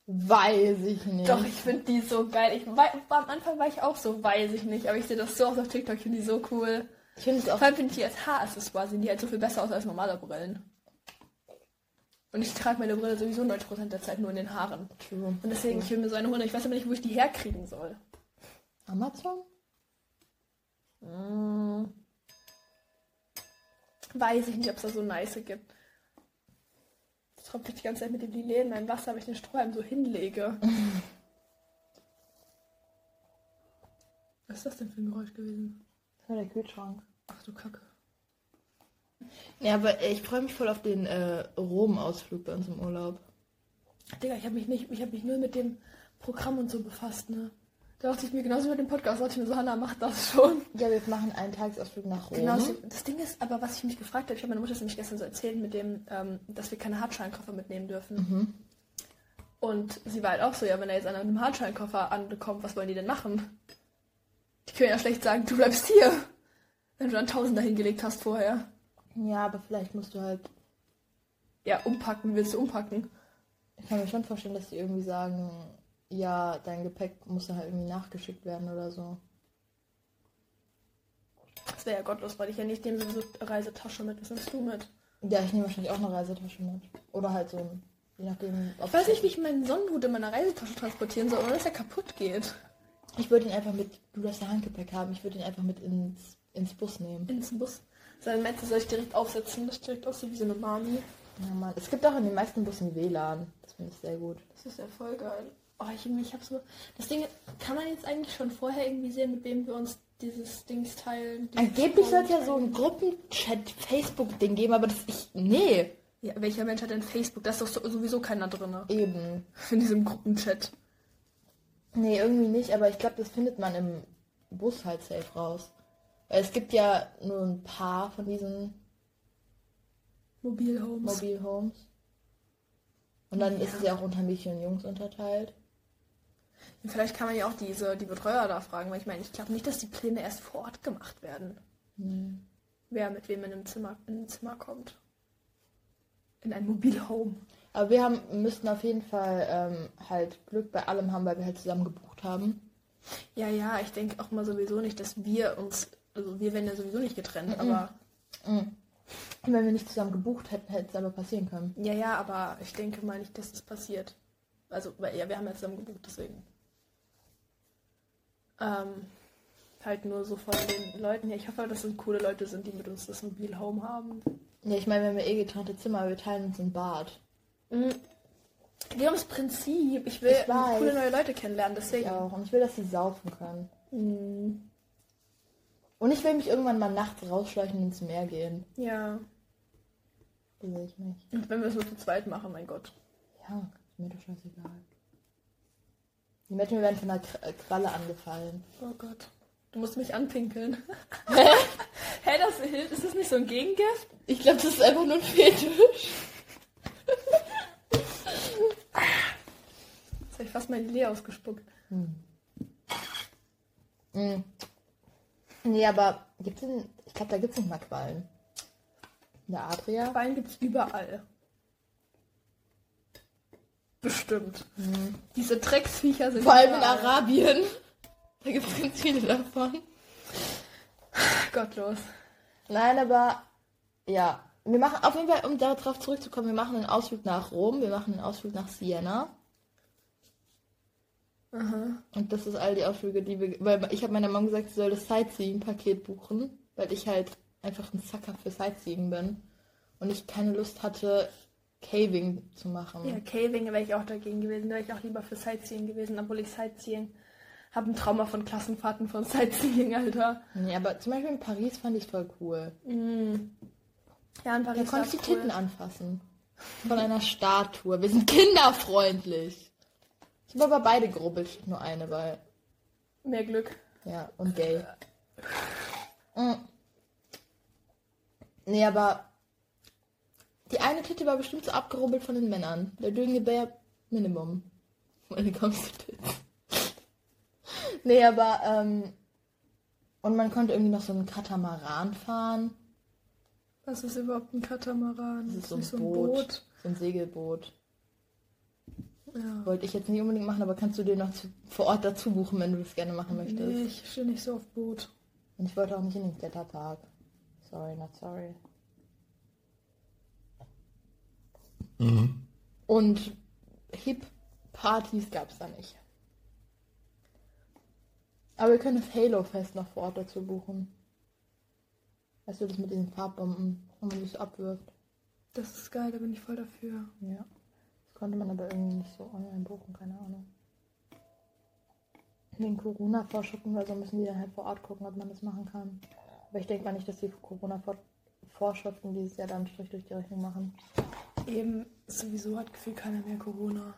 Weiß ich nicht. Doch, ich finde die so geil. Ich, war, am Anfang war ich auch so, weiß ich nicht. Aber ich sehe das so aus auf TikTok, ich finde die so cool. Ich finde es auch. Vor allem finde ich die als Haaraccessoire sehen die halt so viel besser aus als normale Brillen. Und ich trage meine Brille sowieso 90% der Zeit nur in den Haaren. True. Und deswegen, ich will mir so eine holen. Ich weiß aber nicht, wo ich die herkriegen soll. Amazon? Mm. Weiß ich nicht, ob es da so nice gibt. Jetzt tropft ich die ganze Zeit mit dem Lillet in mein Wasser, aber ich den Strohhalm so hinlege. Was ist das denn für ein Geräusch gewesen? Das war der Kühlschrank. Ach du Kacke. Ja, aber ich freue mich voll auf den äh, Rom-Ausflug bei uns im Urlaub. Digga, ich habe mich nicht, ich habe mich nur mit dem Programm und so befasst, ne? Da dachte ich mir genauso mit dem Podcast, dachte ich mir so, Hanna macht das schon. Ja, wir machen einen Tagesausflug nach Rom. Genau, das Ding ist, aber was ich mich gefragt habe, ich habe meine Mutter das nämlich gestern so erzählt mit dem, ähm, dass wir keine Hartschalenkoffer mitnehmen dürfen. Mhm. Und sie war halt auch so, ja, wenn er jetzt an einem Hartschalenkoffer ankommt, was wollen die denn machen? Die können ja schlecht sagen, du bleibst hier. Wenn du dann Tausender hingelegt hast vorher. Ja, aber vielleicht musst du halt. Ja, umpacken, willst du umpacken? Ich kann mir schon vorstellen, dass die irgendwie sagen, ja, dein Gepäck muss dann halt irgendwie nachgeschickt werden oder so. Das wäre ja gottlos, weil ich ja nicht nehme sowieso Reisetasche mit. Was nimmst du mit? Ja, ich nehme wahrscheinlich auch eine Reisetasche mit. Oder halt so ein. Je nachdem, Ich weiß nicht, wie ich meinen Sonnenhut in meiner Reisetasche transportieren soll, ohne dass er kaputt geht. Ich würde ihn einfach mit. Du darfst ja Handgepäck haben. Ich würde ihn einfach mit ins, ins Bus nehmen. Ins Bus. Sein Metze soll ich direkt aufsetzen. Das direkt aussieht wie so eine Mami. Ja, Mann. Es gibt auch in den meisten Bussen WLAN. Das finde ich sehr gut. Das ist ja voll geil. Oh, ich, ich hab so. Das Ding kann man jetzt eigentlich schon vorher irgendwie sehen, mit wem wir uns dieses Dings teilen. dieses Angeblich soll es ja so ein Gruppenchat, Facebook-Ding geben, aber das ich. Nee. Ja, welcher Mensch hat denn Facebook? Da ist doch so, sowieso keiner drin. Eben. [LAUGHS] In diesem Gruppenchat. Nee, irgendwie nicht, aber ich glaube, das findet man im Bus halt safe raus. Es gibt ja nur ein paar von diesen Mobilhomes. Mobile Homes. Und dann Ja. ist es ja auch unter Mädchen und Jungs unterteilt. Und Vielleicht kann man ja auch diese, die Betreuer da fragen, weil ich meine, ich glaube nicht, dass die Pläne erst vor Ort gemacht werden. Wer mit wem in einem Zimmer, in ein Zimmer kommt. In ein Mobilhome. Aber wir haben, müssten auf jeden Fall ähm, halt Glück bei allem haben, weil wir halt zusammen gebucht haben. Ja, ja, ich denke auch mal sowieso nicht, dass wir uns, also wir werden ja sowieso nicht getrennt, aber Mhm. Und wenn wir nicht zusammen gebucht hätten, hätte es aber passieren können. ja, ja, aber ich denke mal nicht, dass das passiert. Also, weil ja, wir haben ja zusammen gebucht, deswegen. Ähm, halt nur so von den Leuten her. Ich hoffe, dass es coole Leute sind, die mit uns das Mobil Home haben. Ja, ich meine, wenn wir eh getrennte Zimmer, wir teilen uns ein Bad. Mhm. Geht ums Prinzip. Ich will Ich coole neue Leute kennenlernen, Ich deswegen. auch. Und ich will, dass sie saufen können. Mhm. Und ich will mich irgendwann mal nachts rausschleichen und ins Meer gehen. Ja. Das will ich nicht. Und wenn wir es nur zu zweit machen, mein Gott. Ja, ist mir doch scheißegal. Die Menschen werden von einer äh, Qualle angefallen. Oh Gott. Du musst mich anpinkeln. [LAUGHS] Hä, das hilft. Ist das nicht so ein Gegengift? Ich glaube, das ist einfach nur ein Fetisch. Jetzt habe ich fast mein Lee ausgespuckt. Mhm. Nee, aber gibt's denn, ich glaube, da gibt es nicht mal Quallen. In der Adria? Quallen gibt's überall. Bestimmt. Diese Drecksviecher sind Vor allem in. Arabien. Da gibt es ganz viele davon. Gottlos. Nein, aber ja. Wir machen auf jeden Fall, um darauf zurückzukommen, wir machen einen Ausflug nach Rom, wir machen einen Ausflug nach Siena. Aha. Und das ist all die Ausflüge, die wir. Weil ich habe meiner Mom gesagt, sie soll das Sightseeing-Paket buchen, weil ich halt einfach ein Sucker für Sightseeing bin. Und ich keine Lust hatte, Caving zu machen. Ja, Caving wäre ich auch dagegen gewesen. Da wäre ich auch lieber für Sightseeing gewesen, obwohl ich Sightseeing habe ein Trauma von Klassenfahrten von [LAUGHS] Sightseeing, Alter. Nee, aber zum Beispiel in Paris fand ich voll cool. Mhm. Ja, in Da Paris konnte ich die cool. Titten anfassen. Von einer Statue. Wir sind kinderfreundlich. Ich habe aber beide gerubbelt, nur eine, weil. Mehr Glück. Ja, und gay. Mm. Nee, aber die eine Titte war bestimmt so abgerubbelt von den Männern. Der doing bare minimum. Comes to tits. nee, aber, ähm, und man konnte irgendwie noch so einen Katamaran fahren. Was ist überhaupt ein Katamaran? Das ist so nicht ein Boot. So ein Segelboot. Ja. Wollte ich jetzt nicht unbedingt machen, aber kannst du dir noch zu, vor Ort dazu buchen, wenn du das gerne machen möchtest. Nee, ich stehe nicht so auf Boot. Und ich wollte auch nicht in den Kletterpark. Sorry, not sorry. Und Hip-Partys gab es da nicht. Aber wir können das Halo-Fest noch vor Ort dazu buchen. Weißt du, das mit den Farbbomben, wo man sich so abwirft. Das ist geil, da bin ich voll dafür. Ja. Konnte man aber irgendwie nicht so online buchen, keine Ahnung. Wegen Corona-Vorschuppen oder so müssen die dann halt vor Ort gucken, ob man das machen kann. Aber ich denke mal nicht, dass die Corona-Vorschriften dieses Jahr dann einen Strich durch die Rechnung machen. Eben, sowieso hat gefühlt keiner mehr Corona.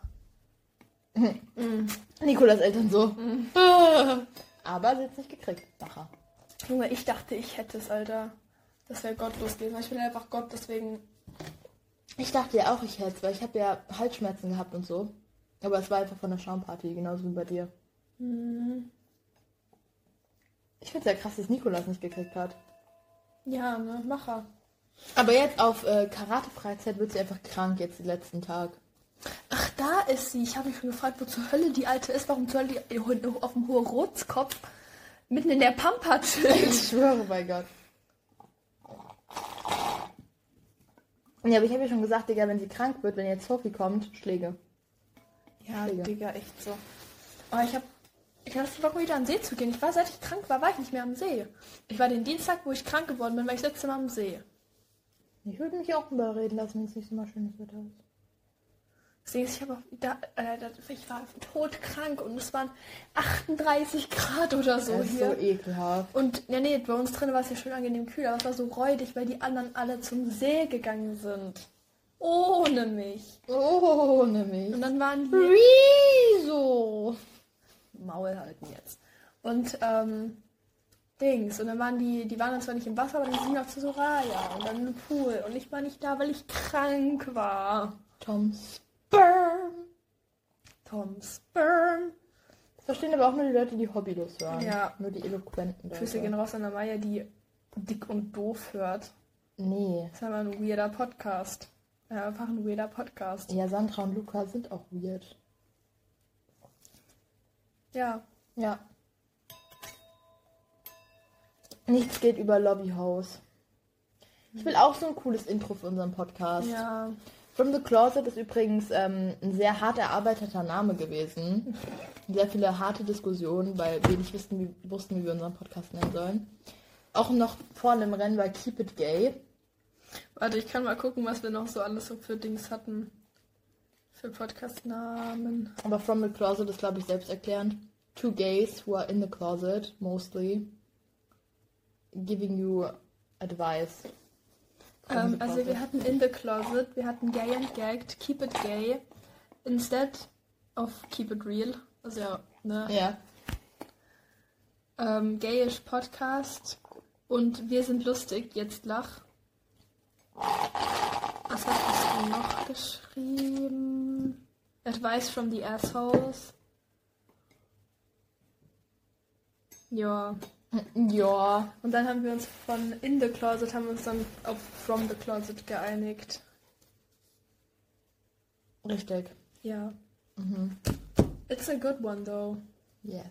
[LAUGHS] Nikolas Eltern so. [LAUGHS] Aber sie hat es nicht gekriegt. Nachher. Junge, ich dachte, ich hätte es, Alter. Das wäre gottlos gewesen. Ich bin einfach Gott, deswegen. Ich dachte ja auch, ich hätte es, weil ich habe ja Halsschmerzen gehabt und so. Aber es war einfach von der Schaumparty, genauso wie bei dir. Mhm. Ich finde es ja krass, dass Nikolas nicht gekriegt hat. Ja, ne, Macher. Aber jetzt auf äh, Karate-Freizeit wird sie einfach krank jetzt den letzten Tag. Ach, da ist sie. Ich habe mich schon gefragt, wo zur Hölle die alte ist. Warum zur Hölle die auf dem hohen Rotskopf mitten in der Pampa chillt. Ich schwöre bei Gott. Ja, aber ich habe ja schon gesagt, Digga, wenn sie krank wird, wenn jetzt Sophie kommt, Schläge. Ja, Digga. Digga, echt so. Aber ich habe ich das Bock, wieder an den See zu gehen. Ich war, seit ich krank war, war ich nicht mehr am See. Ich war den Dienstag, wo ich krank geworden bin, war ich das letzte Mal am See. Ich würde mich auch überreden lassen, wenn es nicht so mal schönes Wetter ist. Deswegen, ich, hab auch, da, äh, ich war todkrank und es waren 38 Grad oder so das ist hier. so ekelhaft. Und ja, nee, bei uns drin war es ja schön angenehm kühl, aber es war so räudig, weil die anderen alle zum See gegangen sind. Ohne mich. Ohne mich. Und dann waren die Wieso? Maul halten jetzt. Und ähm, Dings. Und dann waren die, die waren dann zwar nicht im Wasser, aber die sind auch zu Soraya und dann im Pool. Und ich war nicht da, weil ich krank war. Tom Sperm. Tom Sperm. Das verstehen aber auch nur die Leute, die hobbylos hören. Ja. Nur die eloquenten Leute. Gehen raus an der Maya, die dick und doof hört. Nee. Das ist aber ein weirder Podcast. Ja, einfach ein weirder Podcast. Ja, Sandra und Luca sind auch weird. Ja. Ja. Nichts geht über Lobbyhaus. Ich will auch so ein cooles Intro für unseren Podcast. Ja. From the Closet ist übrigens ähm, ein sehr hart erarbeiteter Name gewesen. Sehr viele harte Diskussionen, weil wir nicht wussten, wie, wussten, wie wir unseren Podcast nennen sollen. Auch noch vorne im Rennen war Keep It Gay. Warte, ich kann mal gucken, was wir noch so alles so für Dings hatten. Für Podcast-Namen. Aber From the Closet ist, glaube ich, selbsterklärend. Two gays who are in the closet, mostly. Giving you advice. From Ähm, also wir hatten In the Closet, wir hatten Gay and Gagged, Keep It Gay, instead of Keep It Real. Also ja, ne? Ja. Ähm, Gayish Podcast und Wir sind lustig, jetzt lach. Was hast du noch geschrieben? Advice from the Assholes. Ja. Ja. Und dann haben wir uns von In the Closet, haben wir uns dann auf From the Closet geeinigt. Richtig. Ja. Mhm. It's a good one though. Yes.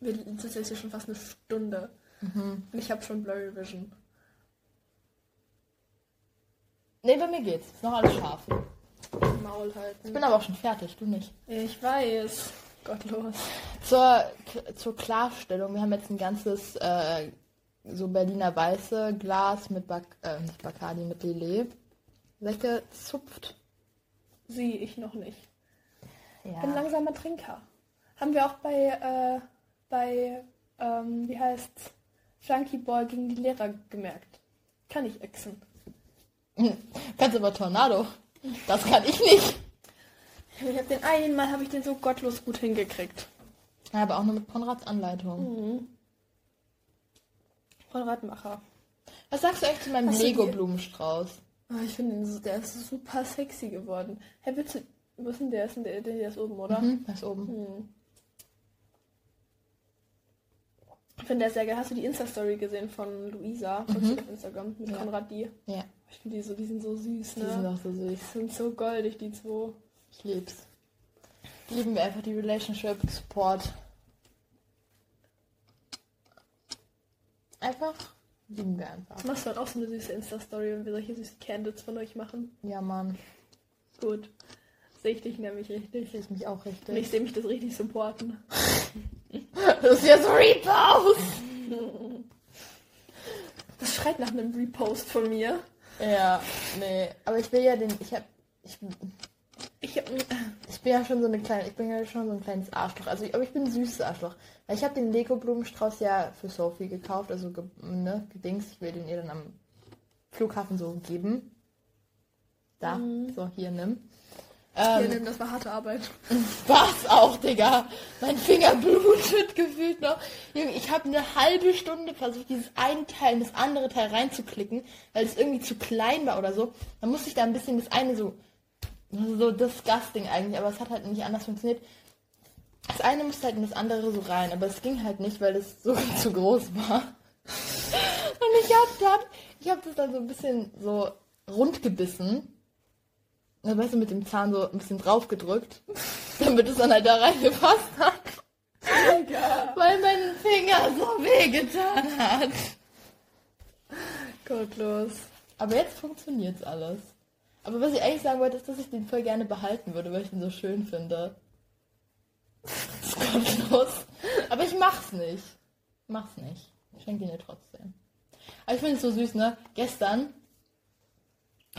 Wir sitzen jetzt hier schon fast eine Stunde. Mhm. Und ich habe schon Blurry Vision. Nee, bei mir geht's. Ist noch alles scharf. Maul Ich halten. bin aber auch schon fertig, du nicht. Ich weiß. Gottlos. Zur, zur Klarstellung, wir haben jetzt ein ganzes äh, so Berliner Weiße Glas mit Bac äh, nicht Bacardi, mit Lillet weggezupft. Sie, ich noch nicht. Ja. Bin langsamer Trinker. Haben wir auch bei, äh, bei, ähm, wie heißt's? Flunky Ball gegen die Lehrer gemerkt. Kann ich exen. Kannst aber Tornado. Das kann ich nicht. Ich hab den einen Mal habe ich den so gottlos gut hingekriegt. Ja, aber auch nur mit Konrads Anleitung. Mhm. Von Radmacher. Was sagst du eigentlich zu meinem die- Lego-Blumenstrauß? Ah, ich finde, der ist super sexy geworden. Hey, willst du, wo ist denn der? Ist denn der, der ist oben, oder? Mhm, da ist oben. Hm. Ich finde der sehr geil. Hast du die Insta-Story gesehen von Luisa? Du auf Instagram mit Ja. Konrad die? Ja, Ich finde die so, die sind so süß, die ne? sind auch so süß. Die sind so goldig, die zwei. Ich lieb's. Lieben wir einfach die Relationship Support. Einfach lieben wir einfach. Machst du halt auch so eine süße Insta-Story, wenn wir solche süßen Candles von euch machen? Ja, Mann. Gut. Sehe ich dich nämlich richtig. Ich mich auch Und ich richtig. sehe mich das richtig supporten. [LAUGHS] Das ist jetzt Repost! Das schreit nach einem Repost von mir. Ja, nee. Aber ich will ja den. Ich hab. Ich, Ich hab, ich bin ja schon so eine kleine. Ich bin ja schon so ein kleines Arschloch. Also, ich- aber ich bin ein süßes Arschloch. Weil ich habe den Lego-Blumenstrauß ja für Sophie gekauft. Also, ge, ne, gedings. Ich will den ihr dann am Flughafen so geben. Da. Mhm. So, hier, nimm. hier, Ähm, nimm, das war harte Arbeit. [LAUGHS] Was auch, Digga. Mein Finger blutet [LAUGHS] gefühlt noch. Junge, ich habe eine halbe Stunde versucht, dieses eine Teil in das andere Teil reinzuklicken, weil es irgendwie zu klein war oder so. Dann musste ich da ein bisschen das eine so, so disgusting eigentlich, aber es hat halt nicht anders funktioniert. Das eine musste halt in das andere so rein, aber es ging halt nicht, weil es so [LAUGHS] zu groß war. Und ich hab dann, ich hab das dann so ein bisschen so rund gebissen. Na, weißt du, mit dem Zahn so ein bisschen drauf gedrückt, [LAUGHS] damit es dann halt da reingepasst hat. Weil mein Finger so wehgetan hat. Gottlos. Aber jetzt funktioniert's alles. Aber was ich eigentlich sagen wollte, ist, dass ich den voll gerne behalten würde, weil ich den so schön finde. Das ist gottlos. Aber ich mach's nicht. Mach's nicht. Ich schenke ihn dir trotzdem. Aber ich finde es so süß, ne? Gestern,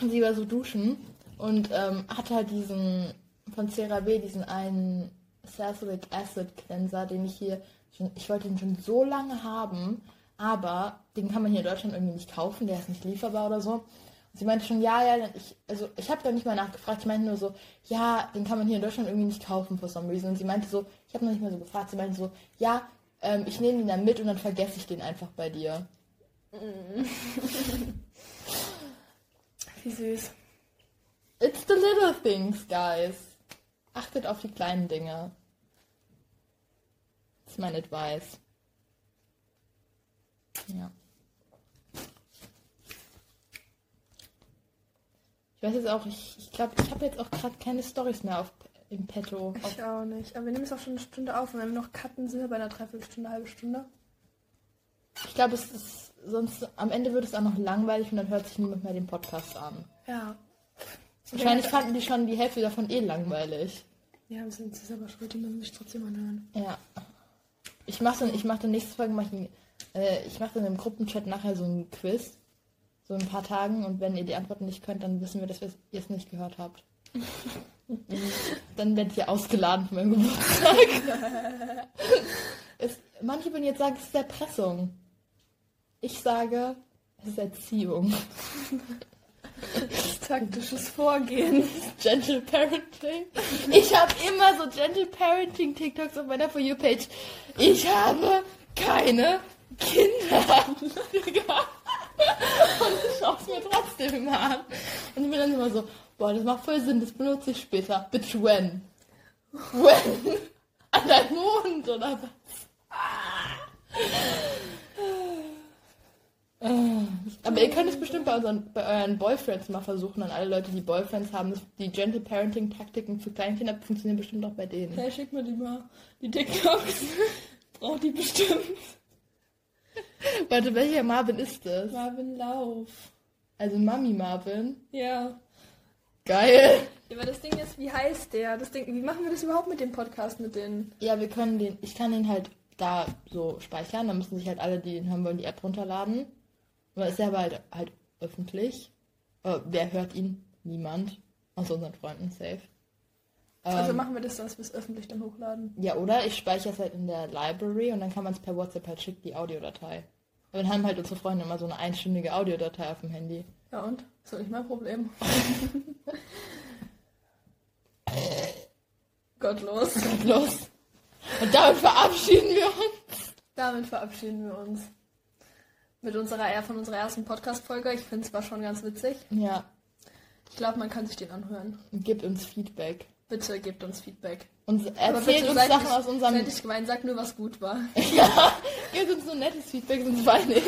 sie war so duschen und ähm, hatte halt diesen von CeraVe, diesen einen Salicylic Acid Cleanser, den ich hier schon, ich wollte ihn schon so lange haben, aber den kann man hier in Deutschland irgendwie nicht kaufen, der ist nicht lieferbar oder so. Sie meinte schon, ja, ja, ich, also ich habe da nicht mal nachgefragt, ich meinte nur so, ja, den kann man hier in Deutschland irgendwie nicht kaufen for some reason. Und sie meinte so, ich habe noch nicht mal so gefragt, sie meinte so, ja, ähm, ich nehme ihn dann mit und dann vergesse ich den einfach bei dir. Wie süß. It's the little things, guys. Achtet auf die kleinen Dinge. Das ist mein Advice. Ja. Ich weiß jetzt auch, ich ich, glaube, ich habe jetzt auch gerade keine Stories mehr auf, im Petto. Auf, Ich auch nicht. Aber wir nehmen es auch schon eine Stunde auf und wenn wir noch cutten, sind wir bei einer Dreiviertelstunde, halbe Stunde. ich glaube, es ist sonst am Ende wird es auch noch langweilig und dann hört sich niemand mehr den Podcast an. Ja. Wahrscheinlich fanden die schon die Hälfte davon eh langweilig. Ja, wir sind selber schuld, die müssen sich trotzdem anhören. Ja. Ich mache dann, ich mache dann nächste Folge, mach ich, äh, ich mache dann im Gruppenchat nachher so ein Quiz. So in ein paar Tagen und wenn ihr die Antworten nicht könnt, dann wissen wir, dass ihr es nicht gehört habt. [LAUGHS] dann werdet ihr ausgeladen für meinen Geburtstag. [LAUGHS] es, manche würden jetzt sagen, es ist Erpressung. Ich sage, es ist Erziehung. Taktisches Vorgehen. Gentle Parenting. Ich habe immer so Gentle Parenting TikToks auf meiner For You Page. Ich habe keine Kinder. [LAUGHS] [LAUGHS] Und ich schaue es mir trotzdem immer an. Und ich bin dann immer so, boah, das macht voll Sinn, das benutze ich später. Bitch, when? When? [LAUGHS] An deinem Mond oder was? Aber ihr könnt es bestimmt bei, unseren, bei euren Boyfriends mal versuchen, an alle Leute, die Boyfriends haben. Die Gentle Parenting Taktiken für Kleinkinder funktionieren bestimmt auch bei denen. Hey, schick mir die mal. Die TikToks. [LAUGHS] Braucht die bestimmt. [LAUGHS] Warte, welcher Marvin ist das? Marvin Lauf. Also Mami Marvin. Ja. Geil. Ja, aber das Ding ist, wie heißt der? Das Ding, wie machen wir das überhaupt mit dem Podcast mit den? Ja, wir können den, ich kann den halt da so speichern. Dann müssen sich halt alle, die den hören wollen, die App runterladen. Dann ist er aber halt, halt öffentlich. Äh, wer hört ihn? Niemand. Außer unseren Freunden, safe. Also Ähm, machen wir das, dass wir es öffentlich dann hochladen. Ja, oder? Ich speichere es halt in der Library und dann kann man es per WhatsApp halt schicken, die Audiodatei. Aber dann haben halt unsere Freunde immer so eine einstündige Audiodatei auf dem Handy. Ja und? Ist doch nicht mein Problem. [LAUGHS] Gottlos. Los. Und damit verabschieden wir uns. Damit verabschieden wir uns. Mit unserer von unserer ersten Podcast-Folge. Ich finde es war schon ganz witzig. Ja, Ich glaube, man kann sich den anhören. und gebt uns Feedback. Bitte gebt uns Feedback. Und erzählt uns Sachen aus unserem... Seid nicht gemein, sagt nur, was gut war. [LAUGHS] Ja, gebt uns nur nettes Feedback, sonst weine ich.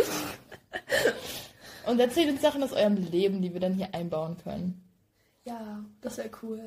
Und erzählt uns Sachen aus eurem Leben, die wir dann hier einbauen können. Ja, das wäre cool.